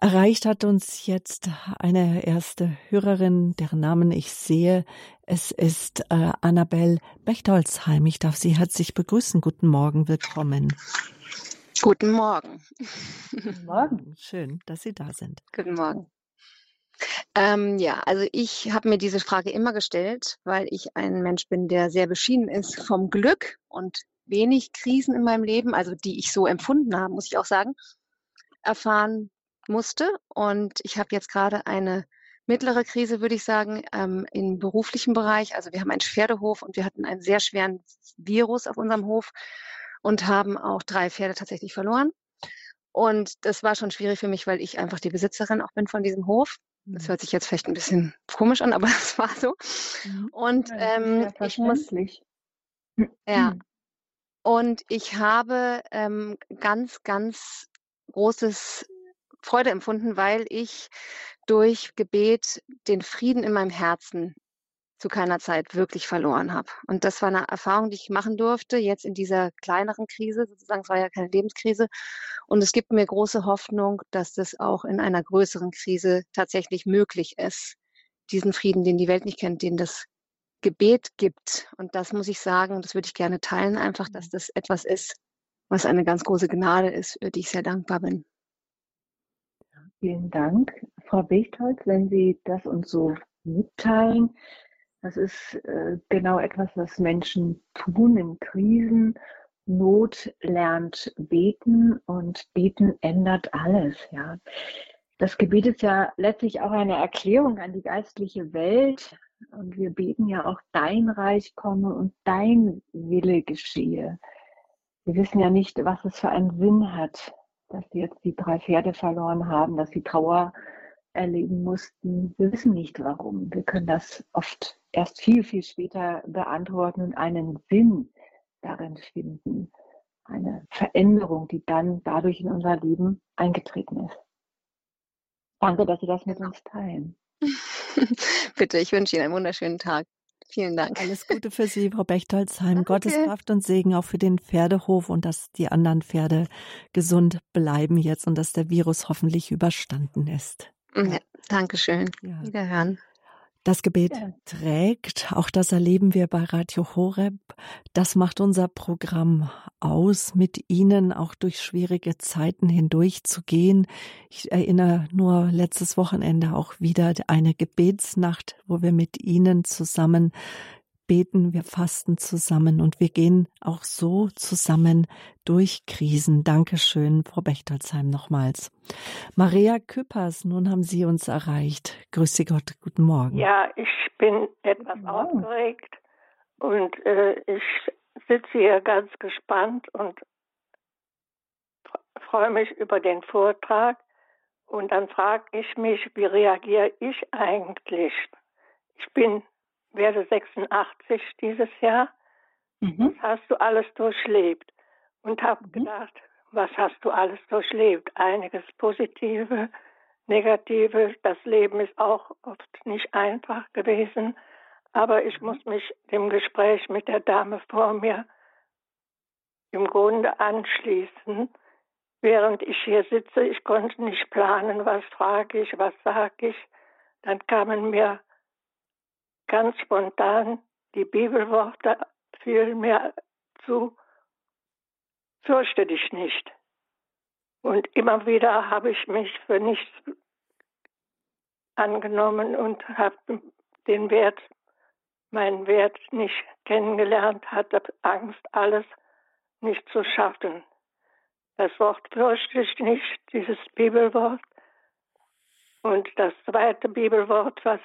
Erreicht hat uns jetzt eine erste Hörerin, deren Namen ich sehe. Es ist äh, Annabel Bechtolzheim. Ich darf Sie herzlich begrüßen. Guten Morgen, willkommen. Guten Morgen. Guten Morgen. Schön, dass Sie da sind. Guten Morgen. Ähm, ja, also ich habe mir diese Frage immer gestellt, weil ich ein Mensch bin, der sehr beschieden ist vom Glück und wenig Krisen in meinem Leben, also die ich so empfunden habe, muss ich auch sagen, erfahren musste. Und ich habe jetzt gerade eine mittlere Krise, würde ich sagen, ähm, im beruflichen Bereich. Also wir haben einen Pferdehof und wir hatten einen sehr schweren Virus auf unserem Hof und haben auch drei Pferde tatsächlich verloren. Und das war schon schwierig für mich, weil ich einfach die Besitzerin auch bin von diesem Hof. Das mhm. hört sich jetzt vielleicht ein bisschen komisch an, aber das war so. Mhm. Und ähm, ich muss. Ja. Hm. Und ich habe ähm, ganz, ganz großes Freude empfunden, weil ich durch Gebet den Frieden in meinem Herzen zu keiner Zeit wirklich verloren habe. Und das war eine Erfahrung, die ich machen durfte, jetzt in dieser kleineren Krise, sozusagen, es war ja keine Lebenskrise. Und es gibt mir große Hoffnung, dass das auch in einer größeren Krise tatsächlich möglich ist, diesen Frieden, den die Welt nicht kennt, den das Gebet gibt. Und das muss ich sagen, das würde ich gerne teilen, einfach, dass das etwas ist, was eine ganz große Gnade ist, für die ich sehr dankbar bin. Vielen Dank, Frau Bechtholz, wenn Sie das uns so mitteilen. Das ist äh, genau etwas, was Menschen tun in Krisen. Not lernt beten und beten ändert alles, ja. Das Gebet ist ja letztlich auch eine Erklärung an die geistliche Welt. Und wir beten ja auch, dein Reich komme und dein Wille geschehe. Wir wissen ja nicht, was es für einen Sinn hat, dass sie jetzt die drei Pferde verloren haben, dass sie Trauer erleben mussten. Wir wissen nicht warum. Wir können das oft erst viel, viel später beantworten und einen Sinn darin finden. Eine Veränderung, die dann dadurch in unser Leben eingetreten ist. Danke, dass Sie das mit uns teilen. Bitte, ich wünsche Ihnen einen wunderschönen Tag. Vielen Dank. Alles Gute für Sie, Frau Bechtolzheim. Okay. Gottes Kraft und Segen auch für den Pferdehof und dass die anderen Pferde gesund bleiben jetzt und dass der Virus hoffentlich überstanden ist. Ja, Dankeschön. Ja. Wiederhören. Das Gebet ja. trägt, auch das erleben wir bei Radio Horeb. Das macht unser Programm aus, mit Ihnen auch durch schwierige Zeiten hindurchzugehen. Ich erinnere nur letztes Wochenende auch wieder eine Gebetsnacht, wo wir mit Ihnen zusammen beten, wir fasten zusammen und wir gehen auch so zusammen durch Krisen. Dankeschön, Frau Bechtolzheim, nochmals. Maria Küppers, nun haben Sie uns erreicht. Grüße Gott, guten Morgen. Ja, ich bin etwas aufgeregt und äh, ich sitze hier ganz gespannt und freue mich über den Vortrag. Und dann frage ich mich, wie reagiere ich eigentlich? Ich bin werde 86 dieses Jahr. Mhm. Was hast du alles durchlebt? Und habe mhm. gedacht, was hast du alles durchlebt? Einiges Positive, Negative. Das Leben ist auch oft nicht einfach gewesen. Aber ich mhm. muss mich dem Gespräch mit der Dame vor mir im Grunde anschließen. Während ich hier sitze, ich konnte nicht planen, was frage ich, was sage ich. Dann kamen mir ganz spontan die Bibelworte fielen mir zu fürchte dich nicht. Und immer wieder habe ich mich für nichts angenommen und habe den Wert, meinen Wert nicht kennengelernt, hatte Angst, alles nicht zu schaffen. Das Wort fürchte ich nicht, dieses Bibelwort. Und das zweite Bibelwort, was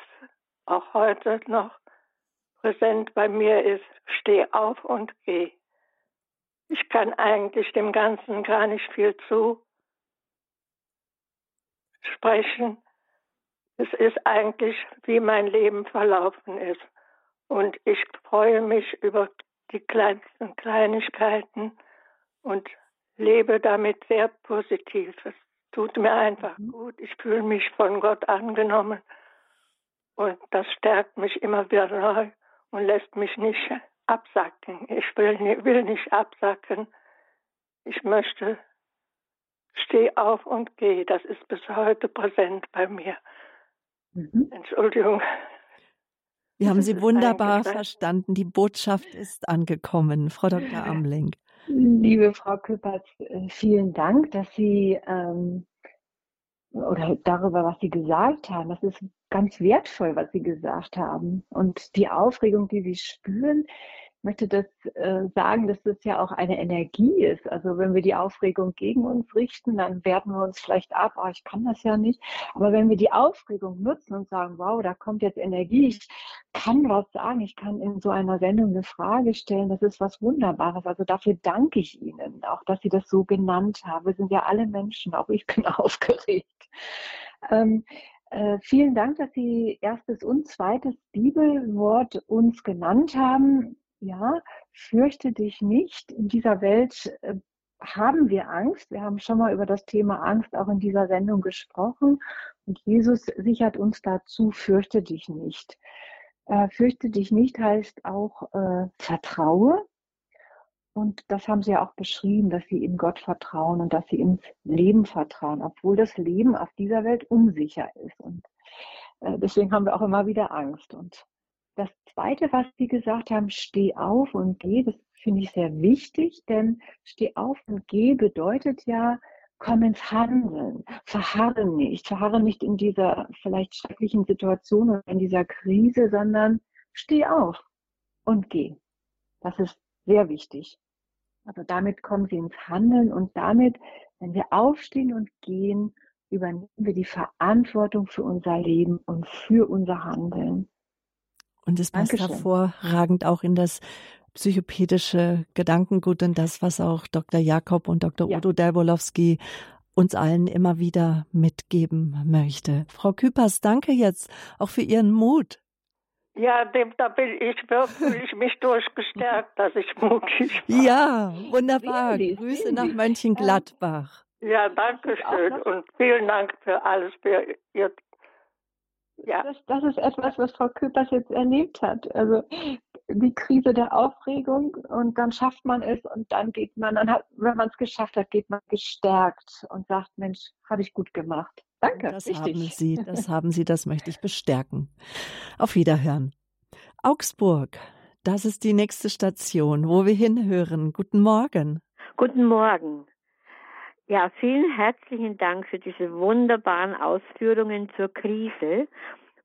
auch heute noch präsent bei mir ist, steh auf und geh. Ich kann eigentlich dem Ganzen gar nicht viel zu sprechen. Es ist eigentlich, wie mein Leben verlaufen ist. Und ich freue mich über die kleinsten Kleinigkeiten und lebe damit sehr positiv. Es tut mir einfach mhm. gut. Ich fühle mich von Gott angenommen. Und das stärkt mich immer wieder neu und lässt mich nicht absacken. Ich will, will nicht absacken. Ich möchte, steh auf und geh. Das ist bis heute präsent bei mir. Mhm. Entschuldigung. Wir haben Sie wunderbar verstanden. Die Botschaft ist angekommen, Frau Dr. Amling. Liebe Frau Küppers, äh, vielen Dank, dass Sie ähm, oder darüber, was Sie gesagt haben. Das ist ganz wertvoll, was Sie gesagt haben. Und die Aufregung, die Sie spüren, möchte das äh, sagen, dass das ja auch eine Energie ist. Also wenn wir die Aufregung gegen uns richten, dann werten wir uns vielleicht ab, oh, ich kann das ja nicht. Aber wenn wir die Aufregung nutzen und sagen, wow, da kommt jetzt Energie, ich kann was sagen, ich kann in so einer Sendung eine Frage stellen, das ist was Wunderbares. Also dafür danke ich Ihnen, auch dass Sie das so genannt haben. Wir sind ja alle Menschen, auch ich bin aufgeregt. Ähm, äh, vielen Dank, dass Sie erstes und zweites Bibelwort uns genannt haben. Ja, fürchte dich nicht. In dieser Welt äh, haben wir Angst. Wir haben schon mal über das Thema Angst auch in dieser Sendung gesprochen. Und Jesus sichert uns dazu, fürchte dich nicht. Äh, fürchte dich nicht heißt auch äh, vertraue. Und das haben sie ja auch beschrieben, dass sie in Gott vertrauen und dass sie ins Leben vertrauen, obwohl das Leben auf dieser Welt unsicher ist. Und äh, deswegen haben wir auch immer wieder Angst. Und das Zweite, was Sie gesagt haben, steh auf und geh, das finde ich sehr wichtig, denn steh auf und geh bedeutet ja, komm ins Handeln, verharre nicht, verharre nicht in dieser vielleicht schrecklichen Situation oder in dieser Krise, sondern steh auf und geh. Das ist sehr wichtig. Also damit kommen Sie ins Handeln und damit, wenn wir aufstehen und gehen, übernehmen wir die Verantwortung für unser Leben und für unser Handeln. Und es passt Dankeschön. hervorragend auch in das psychopädische Gedankengut und das, was auch Dr. Jakob und Dr. Ja. Udo Delbolowski uns allen immer wieder mitgeben möchte. Frau Küpers, danke jetzt auch für Ihren Mut. Ja, dem, da bin ich wirklich mich durchgestärkt, dass ich mutig war. Ja, wunderbar. Grüße nach Mönchengladbach. Ja, danke schön und vielen Dank für alles, für Ihr ja. Das, das, ist etwas, was Frau Köpers jetzt erlebt hat. Also die Krise der Aufregung und dann schafft man es und dann geht man, dann hat, wenn man es geschafft hat, geht man gestärkt und sagt, Mensch, habe ich gut gemacht. Danke. Das richtig. haben Sie, das haben Sie, das möchte ich bestärken. Auf Wiederhören. Augsburg, das ist die nächste Station, wo wir hinhören. Guten Morgen. Guten Morgen. Ja, vielen herzlichen Dank für diese wunderbaren Ausführungen zur Krise.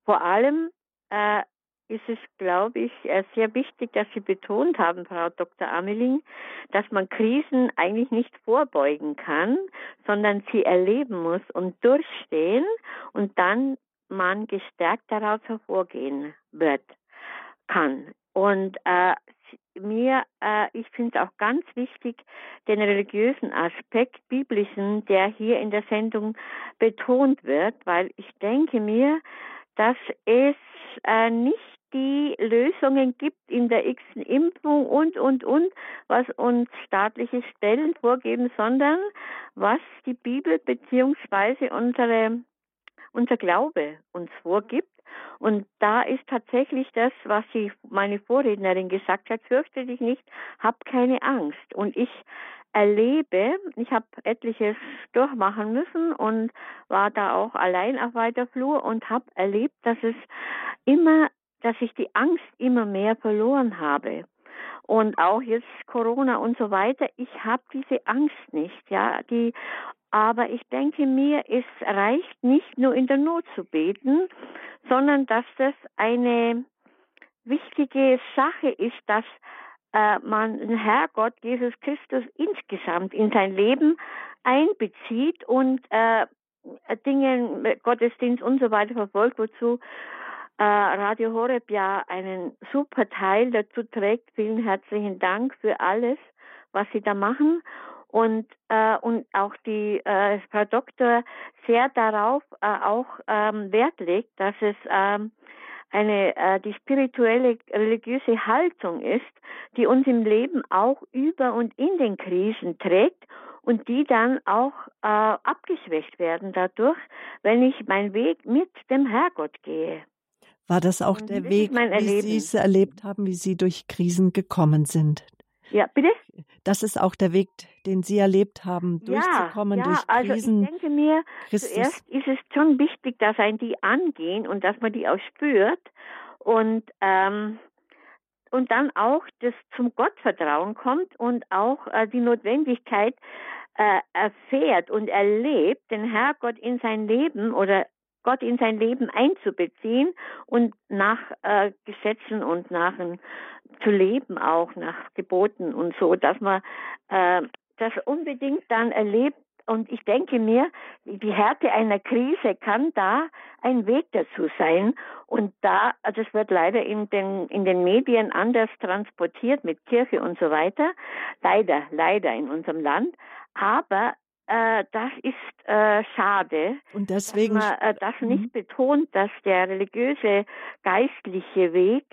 Vor allem äh, ist es, glaube ich, äh, sehr wichtig, dass Sie betont haben, Frau Dr. Ameling, dass man Krisen eigentlich nicht vorbeugen kann, sondern sie erleben muss und durchstehen und dann man gestärkt daraus hervorgehen wird, kann. Und äh, mir, äh, ich finde es auch ganz wichtig, den religiösen Aspekt, biblischen, der hier in der Sendung betont wird, weil ich denke mir, dass es äh, nicht die Lösungen gibt in der x Impfung und, und, und, was uns staatliche Stellen vorgeben, sondern was die Bibel beziehungsweise unsere, unser Glaube uns vorgibt. Und da ist tatsächlich das, was sie, meine Vorrednerin gesagt hat, fürchte dich nicht, hab keine Angst. Und ich erlebe, ich habe etliches durchmachen müssen und war da auch allein auf weiter Flur und habe erlebt, dass es immer, dass ich die Angst immer mehr verloren habe. und auch jetzt Corona und so weiter. Ich habe diese Angst nicht, ja, die aber ich denke mir, es reicht nicht nur in der Not zu beten, sondern dass das eine wichtige Sache ist, dass äh, man den Herrgott Jesus Christus insgesamt in sein Leben einbezieht und äh, Dinge, Gottesdienst und so weiter verfolgt, wozu äh, Radio Horeb ja einen super Teil dazu trägt. Vielen herzlichen Dank für alles, was Sie da machen und äh, und auch die äh, Frau Doktor sehr darauf äh, auch ähm, Wert legt, dass es ähm, eine äh, die spirituelle religiöse Haltung ist, die uns im Leben auch über und in den Krisen trägt und die dann auch äh, abgeschwächt werden dadurch, wenn ich meinen Weg mit dem Herrgott gehe. War das auch und der Weg, wie Sie es erlebt haben, wie Sie durch Krisen gekommen sind? Ja, bitte? Das ist auch der Weg, den Sie erlebt haben, durchzukommen ja, ja, durch Krisen. Also ich denke mir, Christus. zuerst ist es schon wichtig, dass ein die angehen und dass man die auch spürt und ähm, und dann auch das zum Gottvertrauen kommt und auch äh, die Notwendigkeit äh, erfährt und erlebt, den Herrgott in sein Leben oder Gott in sein Leben einzubeziehen und nach äh, Gesetzen und nach zu leben auch nach Geboten und so, dass man äh, das unbedingt dann erlebt. Und ich denke mir, die Härte einer Krise kann da ein Weg dazu sein. Und da, also es wird leider in den, in den Medien anders transportiert mit Kirche und so weiter. Leider, leider in unserem Land. Aber äh, das ist äh, schade, und deswegen dass man äh, das nicht mhm. betont, dass der religiöse, geistliche Weg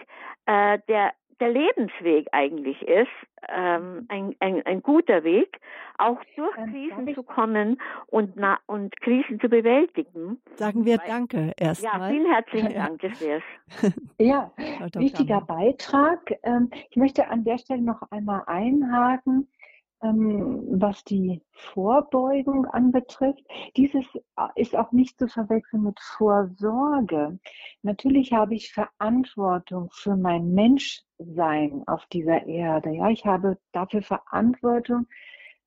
äh, der der Lebensweg eigentlich ist, ähm, ein, ein, ein guter Weg, auch durch ähm, Krisen zu kommen und, na, und Krisen zu bewältigen. Sagen wir Danke erstmal. Ja, vielen herzlichen Dank, das wär's. ja, wichtiger Beitrag. Ähm, ich möchte an der Stelle noch einmal einhaken was die Vorbeugung anbetrifft. Dieses äh, ist auch nicht zu verwechseln mit Vorsorge. Natürlich habe ich Verantwortung für mein Menschsein auf dieser Erde. Ja, ich habe dafür Verantwortung,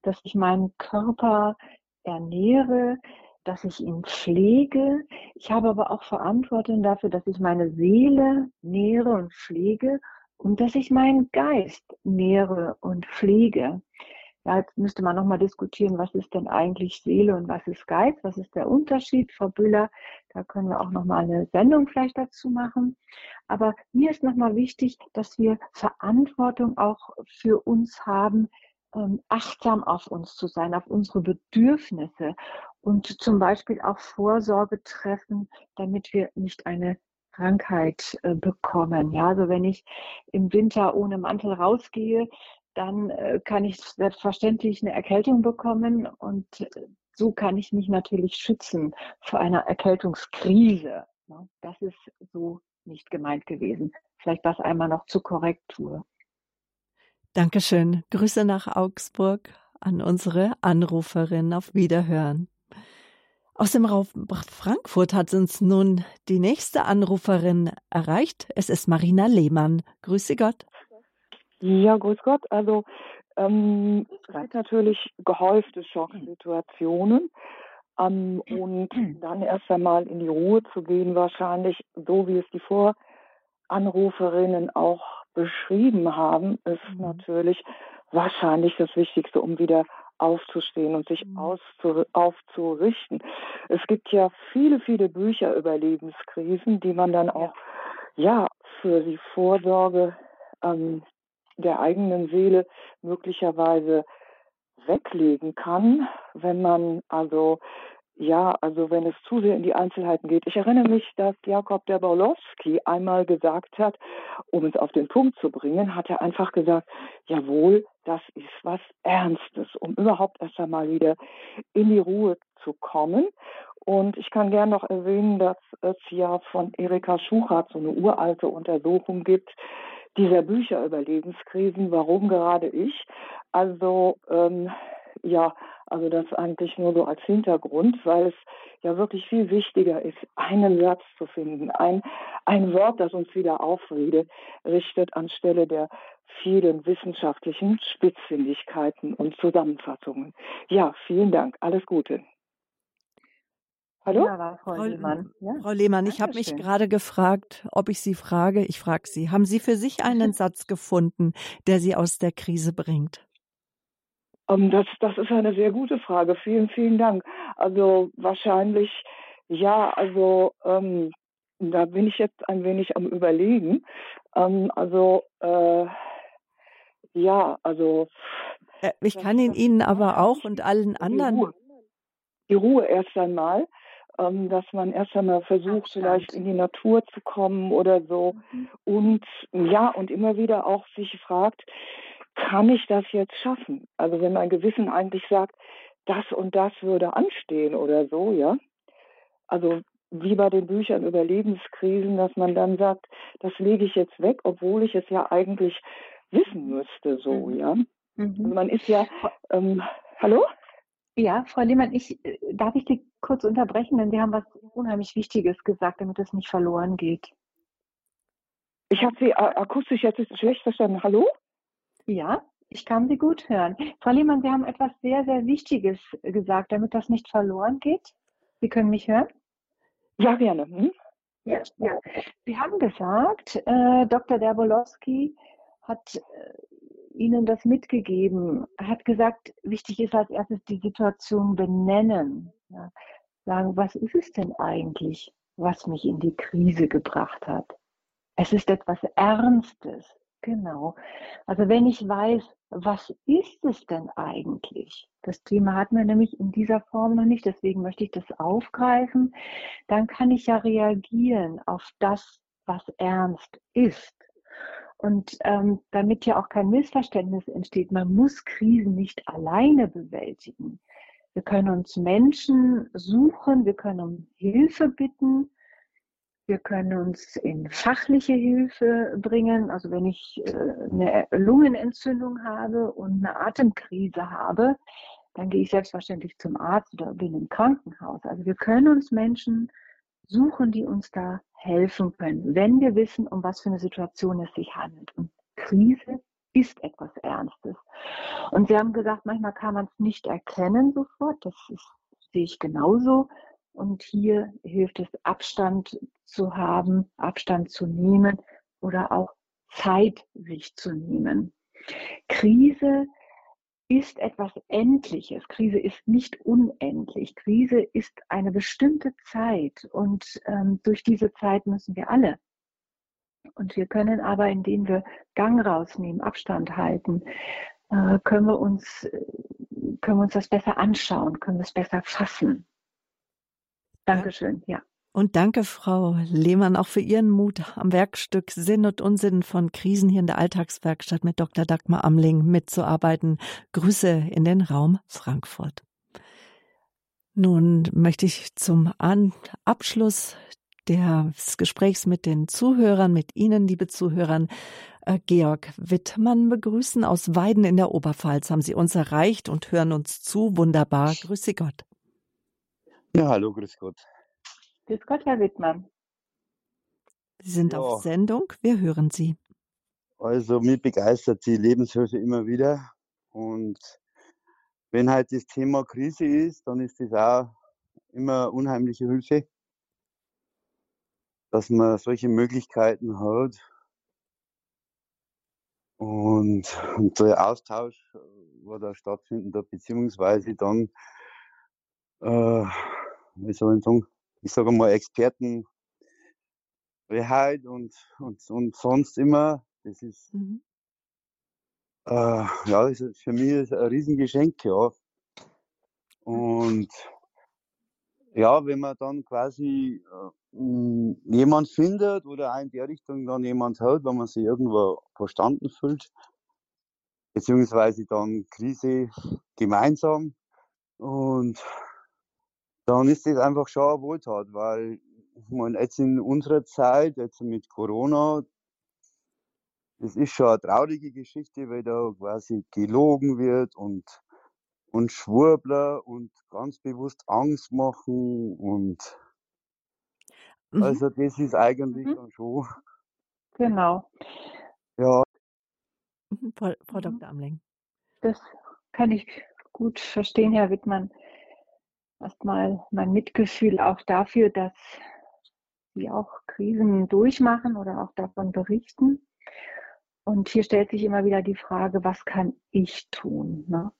dass ich meinen Körper ernähre, dass ich ihn pflege. Ich habe aber auch Verantwortung dafür, dass ich meine Seele nähere und pflege und dass ich meinen Geist nähere und pflege. Ja, jetzt müsste man nochmal diskutieren, was ist denn eigentlich Seele und was ist Geist? Was ist der Unterschied, Frau Büller? Da können wir auch nochmal eine Sendung vielleicht dazu machen. Aber mir ist nochmal wichtig, dass wir Verantwortung auch für uns haben, ähm, achtsam auf uns zu sein, auf unsere Bedürfnisse und zum Beispiel auch Vorsorge treffen, damit wir nicht eine Krankheit äh, bekommen. Ja, also wenn ich im Winter ohne Mantel rausgehe, dann äh, kann ich selbstverständlich eine Erkältung bekommen und äh, so kann ich mich natürlich schützen vor einer Erkältungskrise. Ne? Das ist so nicht gemeint gewesen. Vielleicht das einmal noch zur Korrektur. Dankeschön. Grüße nach Augsburg an unsere Anruferin. Auf Wiederhören. Aus dem Raum Frankfurt hat uns nun die nächste Anruferin erreicht. Es ist Marina Lehmann. Grüße Gott. Ja, grüß Gott. Also ähm, es gibt natürlich gehäufte Schocksituationen. Ähm, und dann erst einmal in die Ruhe zu gehen, wahrscheinlich so wie es die Voranruferinnen auch beschrieben haben, ist mhm. natürlich wahrscheinlich das Wichtigste, um wieder aufzustehen und sich mhm. aufzurichten. Es gibt ja viele, viele Bücher über Lebenskrisen, die man dann auch ja für die Vorsorge ähm, der eigenen Seele möglicherweise weglegen kann, wenn man also ja, also wenn es zu sehr in die Einzelheiten geht. Ich erinnere mich, dass Jakob der Baulowski einmal gesagt hat, um es auf den Punkt zu bringen, hat er einfach gesagt, jawohl, das ist was Ernstes, um überhaupt erst einmal wieder in die Ruhe zu kommen. Und ich kann gern noch erwähnen, dass es ja von Erika Schuchert so eine uralte Untersuchung gibt, dieser Bücher über Lebenskrisen, warum gerade ich? Also ähm, ja, also das eigentlich nur so als Hintergrund, weil es ja wirklich viel wichtiger ist, einen Satz zu finden, ein, ein Wort, das uns wieder aufrede, richtet anstelle der vielen wissenschaftlichen Spitzfindigkeiten und Zusammenfassungen. Ja, vielen Dank. Alles Gute. Hallo? Ja, Frau, Frau Lehmann. Ja. Frau Lehmann, ich habe mich gerade gefragt, ob ich Sie frage. Ich frage Sie, haben Sie für sich einen Satz gefunden, der Sie aus der Krise bringt? Um, ähm, das, das ist eine sehr gute Frage. Vielen, vielen Dank. Also wahrscheinlich, ja, also ähm, da bin ich jetzt ein wenig am Überlegen. Ähm, also äh, ja, also. Äh, ich kann ihn Ihnen aber auch und allen anderen. Die Ruhe, die Ruhe erst einmal ähm, dass man erst einmal versucht, vielleicht in die Natur zu kommen oder so. Mhm. Und ja, und immer wieder auch sich fragt, kann ich das jetzt schaffen? Also wenn mein Gewissen eigentlich sagt, das und das würde anstehen oder so, ja. Also wie bei den Büchern über Lebenskrisen, dass man dann sagt, das lege ich jetzt weg, obwohl ich es ja eigentlich wissen müsste, so, mhm. ja. Mhm. Also man ist ja, ähm, hallo? Ja, Frau Lehmann, ich, äh, darf ich Sie kurz unterbrechen, denn Sie haben was unheimlich Wichtiges gesagt, damit es nicht verloren geht. Ich habe Sie akustisch jetzt schlecht verstanden. Hallo? Ja, ich kann Sie gut hören. Frau Lehmann, Sie haben etwas sehr, sehr Wichtiges gesagt, damit das nicht verloren geht. Sie können mich hören? Ja, gerne. Hm? Ja, ja. Sie haben gesagt, äh, Dr. Derbolowski hat äh, Ihnen das mitgegeben. Hat gesagt, wichtig ist als erstes die Situation benennen. Ja. Sagen, was ist es denn eigentlich, was mich in die Krise gebracht hat? Es ist etwas Ernstes. Genau. Also wenn ich weiß, was ist es denn eigentlich? Das Thema hatten wir nämlich in dieser Form noch nicht, deswegen möchte ich das aufgreifen. Dann kann ich ja reagieren auf das, was ernst ist. Und ähm, damit ja auch kein Missverständnis entsteht, man muss Krisen nicht alleine bewältigen. Wir können uns Menschen suchen, wir können um Hilfe bitten, wir können uns in fachliche Hilfe bringen. Also wenn ich äh, eine Lungenentzündung habe und eine Atemkrise habe, dann gehe ich selbstverständlich zum Arzt oder bin im Krankenhaus. Also wir können uns Menschen suchen, die uns da helfen können, wenn wir wissen, um was für eine Situation es sich handelt. Und Krise ist etwas Ernstes. Und Sie haben gesagt, manchmal kann man es nicht erkennen sofort. Das ist, sehe ich genauso. Und hier hilft es, Abstand zu haben, Abstand zu nehmen oder auch Zeit sich zu nehmen. Krise ist etwas Endliches. Krise ist nicht unendlich. Krise ist eine bestimmte Zeit und ähm, durch diese Zeit müssen wir alle. Und wir können aber, indem wir Gang rausnehmen, Abstand halten, äh, können wir uns, äh, können wir uns das besser anschauen, können wir es besser fassen. Dankeschön, ja. Und danke, Frau Lehmann, auch für Ihren Mut am Werkstück Sinn und Unsinn von Krisen hier in der Alltagswerkstatt mit Dr. Dagmar Amling mitzuarbeiten. Grüße in den Raum Frankfurt. Nun möchte ich zum Abschluss des Gesprächs mit den Zuhörern, mit Ihnen, liebe Zuhörern, äh, Georg Wittmann begrüßen aus Weiden in der Oberpfalz. Haben Sie uns erreicht und hören uns zu? Wunderbar. Grüße Gott. Ja, hallo, grüß Gott. Grüß Gott, Herr Wittmann. Sie sind ja. auf Sendung. Wir hören Sie. Also, mich begeistert die Lebenshilfe immer wieder. Und wenn halt das Thema Krise ist, dann ist das auch immer unheimliche Hilfe, dass man solche Möglichkeiten hat. Und, und der Austausch, wo da stattfinden, da beziehungsweise dann, äh, wie soll ich sagen, ich sage mal, Experten Freiheit und, und, und sonst immer. Das ist, mhm. äh, ja, das ist für mich ein Riesengeschenk, ja. Und ja, wenn man dann quasi äh, jemand findet oder auch in der Richtung dann jemand hat, wenn man sich irgendwo verstanden fühlt, beziehungsweise dann Krise gemeinsam und dann ist das einfach schon eine Wohltat, weil ich meine, jetzt in unserer Zeit, jetzt mit Corona, das ist schon eine traurige Geschichte, weil da quasi gelogen wird und, und Schwurbler und ganz bewusst Angst machen und mhm. also das ist eigentlich mhm. dann schon. Genau. Ja. Mhm, Frau, Frau Dr. Amling. Das kann ich gut verstehen, Herr Wittmann. Erstmal mein Mitgefühl auch dafür, dass Sie auch Krisen durchmachen oder auch davon berichten. Und hier stellt sich immer wieder die Frage, was kann ich tun? Ne?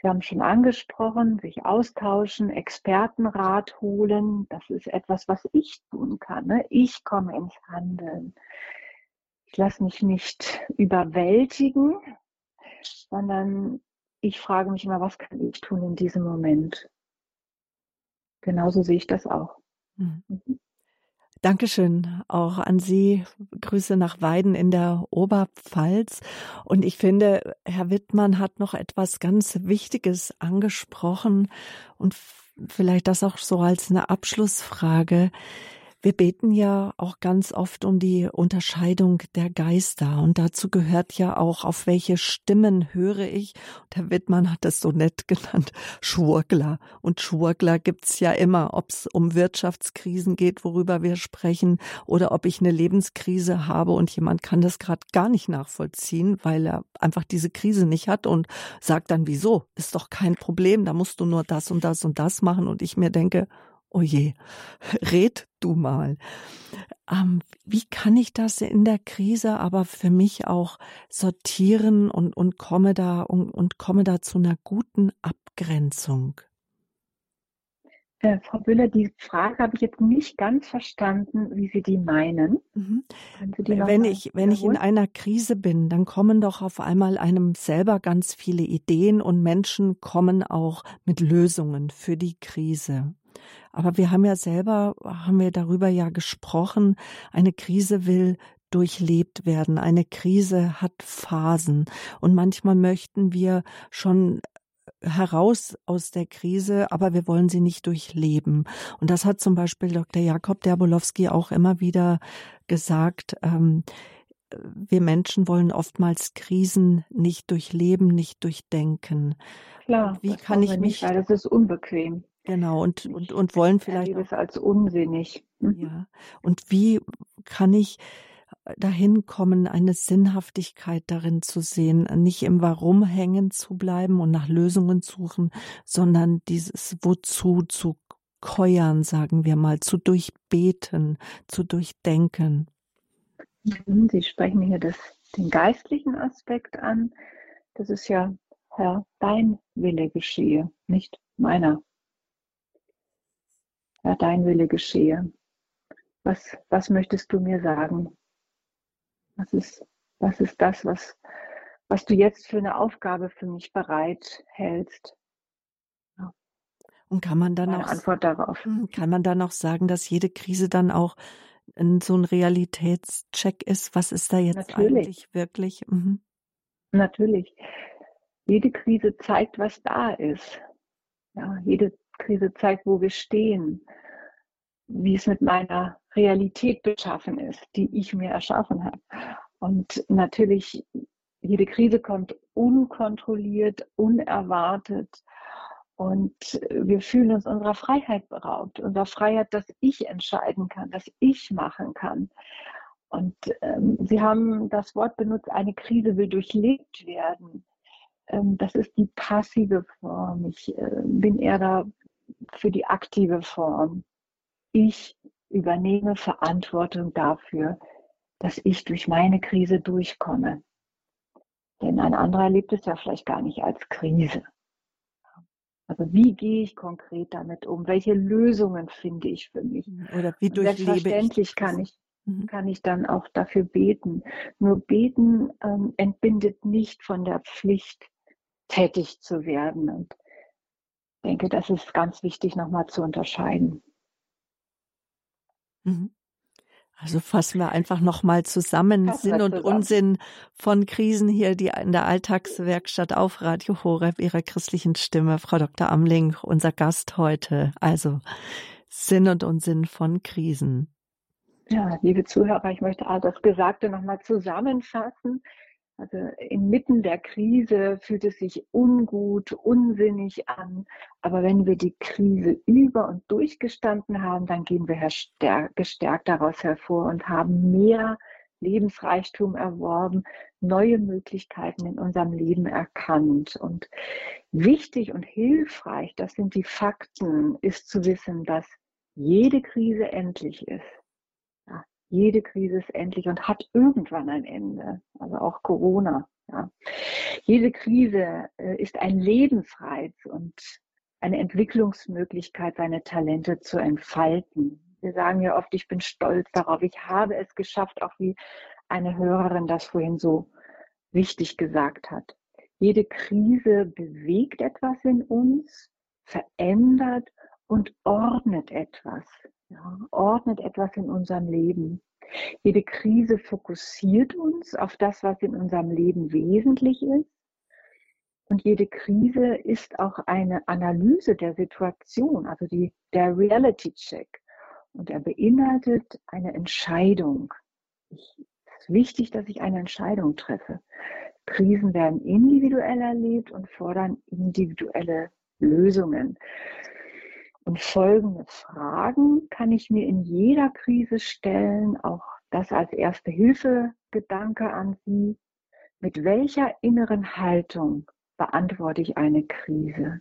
Sie haben schon angesprochen, sich austauschen, Expertenrat holen. Das ist etwas, was ich tun kann. Ne? Ich komme ins Handeln. Ich lasse mich nicht überwältigen, sondern ich frage mich immer, was kann ich tun in diesem Moment? Genauso sehe ich das auch. Mhm. mhm. Dankeschön auch an Sie. Grüße nach Weiden in der Oberpfalz. Und ich finde, Herr Wittmann hat noch etwas ganz Wichtiges angesprochen und vielleicht das auch so als eine Abschlussfrage. Wir beten ja auch ganz oft um die Unterscheidung der Geister und dazu gehört ja auch, auf welche Stimmen höre ich. Herr Wittmann hat das so nett genannt, Schwurgler. Und Schwurgler gibt's ja immer, ob es um Wirtschaftskrisen geht, worüber wir sprechen, oder ob ich eine Lebenskrise habe und jemand kann das gerade gar nicht nachvollziehen, weil er einfach diese Krise nicht hat und sagt dann, wieso? Ist doch kein Problem, da musst du nur das und das und das machen. Und ich mir denke, oh je, red du mal. Ähm, wie kann ich das in der Krise aber für mich auch sortieren und, und komme da und, und komme da zu einer guten Abgrenzung? Äh, Frau Büller, die Frage habe ich jetzt nicht ganz verstanden, wie Sie die meinen. Mhm. Sie die wenn ich, wenn ich in einer Krise bin, dann kommen doch auf einmal einem selber ganz viele Ideen und Menschen kommen auch mit Lösungen für die Krise. Aber wir haben ja selber, haben wir darüber ja gesprochen, eine Krise will durchlebt werden. Eine Krise hat Phasen und manchmal möchten wir schon heraus aus der Krise, aber wir wollen sie nicht durchleben. Und das hat zum Beispiel Dr. Jakob Derbolowski auch immer wieder gesagt. Ähm, wir Menschen wollen oftmals Krisen nicht durchleben, nicht durchdenken. Klar, wie kann ich mich, nicht, weil das ist unbequem. Genau, und, und, und wollen vielleicht. Ich als unsinnig. Mhm. Ja. Und wie kann ich äh, dahin kommen, eine Sinnhaftigkeit darin zu sehen, nicht im Warum hängen zu bleiben und nach Lösungen suchen, sondern dieses Wozu zu keuern, sagen wir mal, zu durchbeten, zu durchdenken. Mhm, Sie sprechen hier das, den geistlichen Aspekt an. Das ist ja, Herr, dein Wille geschehe, nicht meiner ja, dein Wille geschehe. Was, was möchtest du mir sagen? Was ist, was ist das, was, was du jetzt für eine Aufgabe für mich bereit hältst? Ja. Und kann man dann Meine auch Antwort darauf. Hm, kann man dann auch sagen, dass jede Krise dann auch so ein Realitätscheck ist? Was ist da jetzt Natürlich. eigentlich wirklich? Mhm. Natürlich. Jede Krise zeigt, was da ist. Ja, jede Krise zeigt, wo wir stehen, wie es mit meiner Realität beschaffen ist, die ich mir erschaffen habe. Und natürlich, jede Krise kommt unkontrolliert, unerwartet. Und wir fühlen uns unserer Freiheit beraubt, unserer Freiheit, dass ich entscheiden kann, dass ich machen kann. Und ähm, Sie haben das Wort benutzt, eine Krise will durchlebt werden. Ähm, das ist die passive Form. Ich äh, bin eher da für die aktive Form. Ich übernehme Verantwortung dafür, dass ich durch meine Krise durchkomme. Denn ein anderer erlebt es ja vielleicht gar nicht als Krise. Also wie gehe ich konkret damit um? Welche Lösungen finde ich für mich? Oder wie durchlebe selbstverständlich ich kann ich mhm. kann ich dann auch dafür beten. Nur beten ähm, entbindet nicht von der Pflicht, tätig zu werden. Und denke, das ist ganz wichtig nochmal zu unterscheiden. Mhm. Also fassen wir einfach nochmal zusammen fassen Sinn und zusammen. Unsinn von Krisen hier, die in der Alltagswerkstatt auf Radio Horeb ihrer christlichen Stimme, Frau Dr. Amling, unser Gast heute. Also Sinn und Unsinn von Krisen. Ja, liebe Zuhörer, ich möchte all das Gesagte nochmal zusammenfassen. Also inmitten der Krise fühlt es sich ungut, unsinnig an. Aber wenn wir die Krise über und durchgestanden haben, dann gehen wir gestärkt daraus hervor und haben mehr Lebensreichtum erworben, neue Möglichkeiten in unserem Leben erkannt. Und wichtig und hilfreich, das sind die Fakten, ist zu wissen, dass jede Krise endlich ist. Jede Krise ist endlich und hat irgendwann ein Ende. Also auch Corona. Ja. Jede Krise äh, ist ein Lebensreiz und eine Entwicklungsmöglichkeit, seine Talente zu entfalten. Wir sagen ja oft, ich bin stolz darauf, ich habe es geschafft, auch wie eine Hörerin das vorhin so wichtig gesagt hat. Jede Krise bewegt etwas in uns, verändert und ordnet etwas, ja, ordnet etwas in unserem Leben. Jede Krise fokussiert uns auf das, was in unserem Leben wesentlich ist. Und jede Krise ist auch eine Analyse der Situation, also die, der Reality Check. Und er beinhaltet eine Entscheidung. Ich, es ist wichtig, dass ich eine Entscheidung treffe. Krisen werden individuell erlebt und fordern individuelle Lösungen. Und folgende Fragen kann ich mir in jeder Krise stellen, auch das als erste Hilfe-Gedanke an Sie. Mit welcher inneren Haltung beantworte ich eine Krise?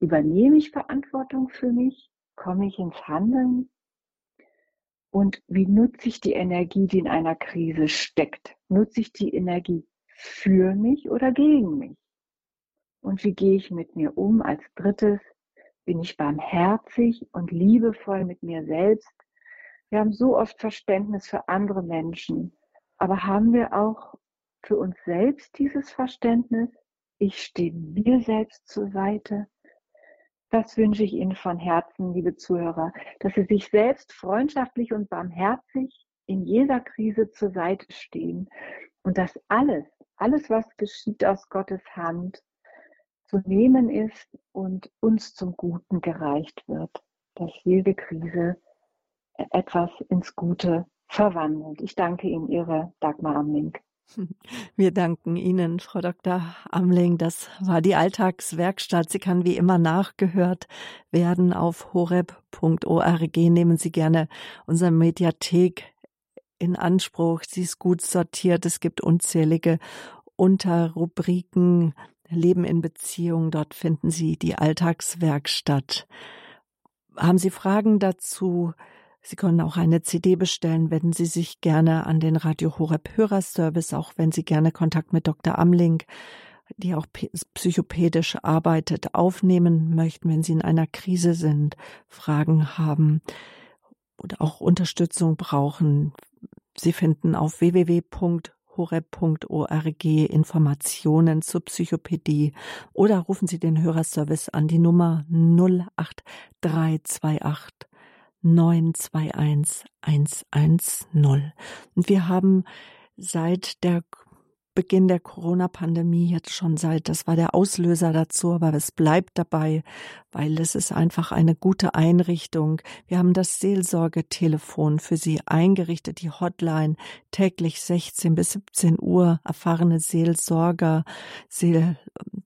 Übernehme ich Verantwortung für mich? Komme ich ins Handeln? Und wie nutze ich die Energie, die in einer Krise steckt? Nutze ich die Energie für mich oder gegen mich? Und wie gehe ich mit mir um? Als drittes, bin ich barmherzig und liebevoll mit mir selbst? Wir haben so oft Verständnis für andere Menschen, aber haben wir auch für uns selbst dieses Verständnis? Ich stehe mir selbst zur Seite. Das wünsche ich Ihnen von Herzen, liebe Zuhörer, dass Sie sich selbst freundschaftlich und barmherzig in jeder Krise zur Seite stehen und dass alles, alles, was geschieht aus Gottes Hand, zu nehmen ist und uns zum Guten gereicht wird, dass jede Krise etwas ins Gute verwandelt. Ich danke Ihnen, Ihre Dagmar Amling. Wir danken Ihnen, Frau Dr. Amling. Das war die Alltagswerkstatt. Sie kann wie immer nachgehört werden auf horeb.org. Nehmen Sie gerne unsere Mediathek in Anspruch. Sie ist gut sortiert. Es gibt unzählige Unterrubriken. Leben in Beziehung. Dort finden Sie die Alltagswerkstatt. Haben Sie Fragen dazu? Sie können auch eine CD bestellen, wenden Sie sich gerne an den Radio Horeb Hörerservice, auch wenn Sie gerne Kontakt mit Dr. Amling, die auch psychopädisch arbeitet, aufnehmen möchten, wenn Sie in einer Krise sind, Fragen haben oder auch Unterstützung brauchen. Sie finden auf www.horeb.org Informationen zur Psychopädie oder rufen Sie den Hörerservice an die Nummer 08328 921 110. Und wir haben seit der Beginn der Corona-Pandemie jetzt schon seit, das war der Auslöser dazu, aber es bleibt dabei, weil es ist einfach eine gute Einrichtung. Wir haben das Seelsorgetelefon für Sie eingerichtet, die Hotline täglich 16 bis 17 Uhr, erfahrene Seelsorger, Seel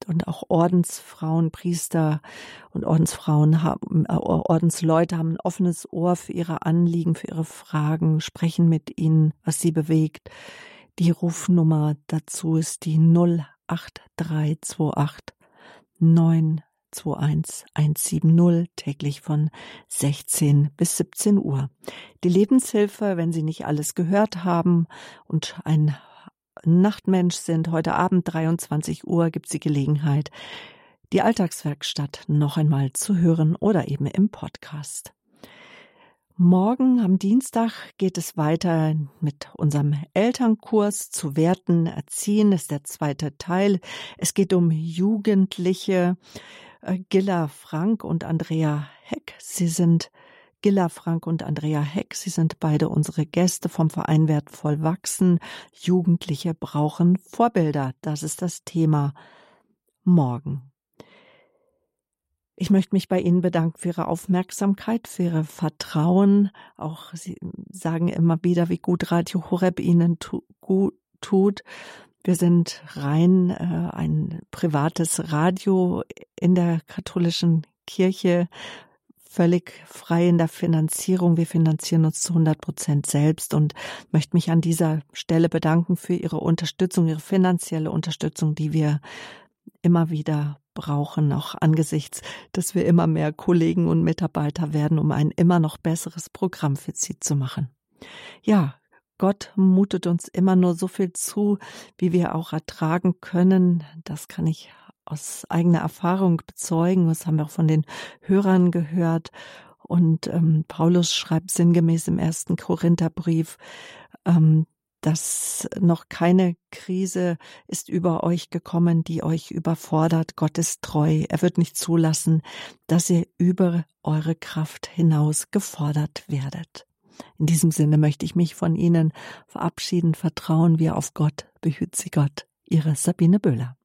und auch Ordensfrauen, Priester und Ordensfrauen haben, äh, Ordensleute haben ein offenes Ohr für ihre Anliegen, für ihre Fragen, sprechen mit ihnen, was sie bewegt. Die Rufnummer dazu ist die 08328 921 170 täglich von 16 bis 17 Uhr. Die Lebenshilfe, wenn Sie nicht alles gehört haben und ein Nachtmensch sind, heute Abend 23 Uhr gibt es die Gelegenheit, die Alltagswerkstatt noch einmal zu hören oder eben im Podcast. Morgen am Dienstag geht es weiter mit unserem Elternkurs zu Werten erziehen, das ist der zweite Teil. Es geht um Jugendliche. Äh, Gilla Frank und Andrea Heck. Sie sind Gilla Frank und Andrea Heck. Sie sind beide unsere Gäste vom Verein Wertvoll Wachsen. Jugendliche brauchen Vorbilder. Das ist das Thema morgen. Ich möchte mich bei Ihnen bedanken für Ihre Aufmerksamkeit, für Ihre Vertrauen. Auch Sie sagen immer wieder, wie gut Radio Horeb Ihnen tu gut tut. Wir sind rein äh, ein privates Radio in der katholischen Kirche, völlig frei in der Finanzierung. Wir finanzieren uns zu 100 Prozent selbst und möchte mich an dieser Stelle bedanken für Ihre Unterstützung, Ihre finanzielle Unterstützung, die wir immer wieder brauchen, auch angesichts, dass wir immer mehr Kollegen und Mitarbeiter werden, um ein immer noch besseres Programm für Sie zu machen. Ja, Gott mutet uns immer nur so viel zu, wie wir auch ertragen können. Das kann ich aus eigener Erfahrung bezeugen. Das haben wir auch von den Hörern gehört. Und ähm, Paulus schreibt sinngemäß im ersten Korintherbrief, ähm, dass noch keine Krise ist über euch gekommen, die euch überfordert. Gott ist treu. Er wird nicht zulassen, dass ihr über eure Kraft hinaus gefordert werdet. In diesem Sinne möchte ich mich von Ihnen verabschieden, vertrauen wir auf Gott, behüt Sie Gott. Ihre Sabine Böhler.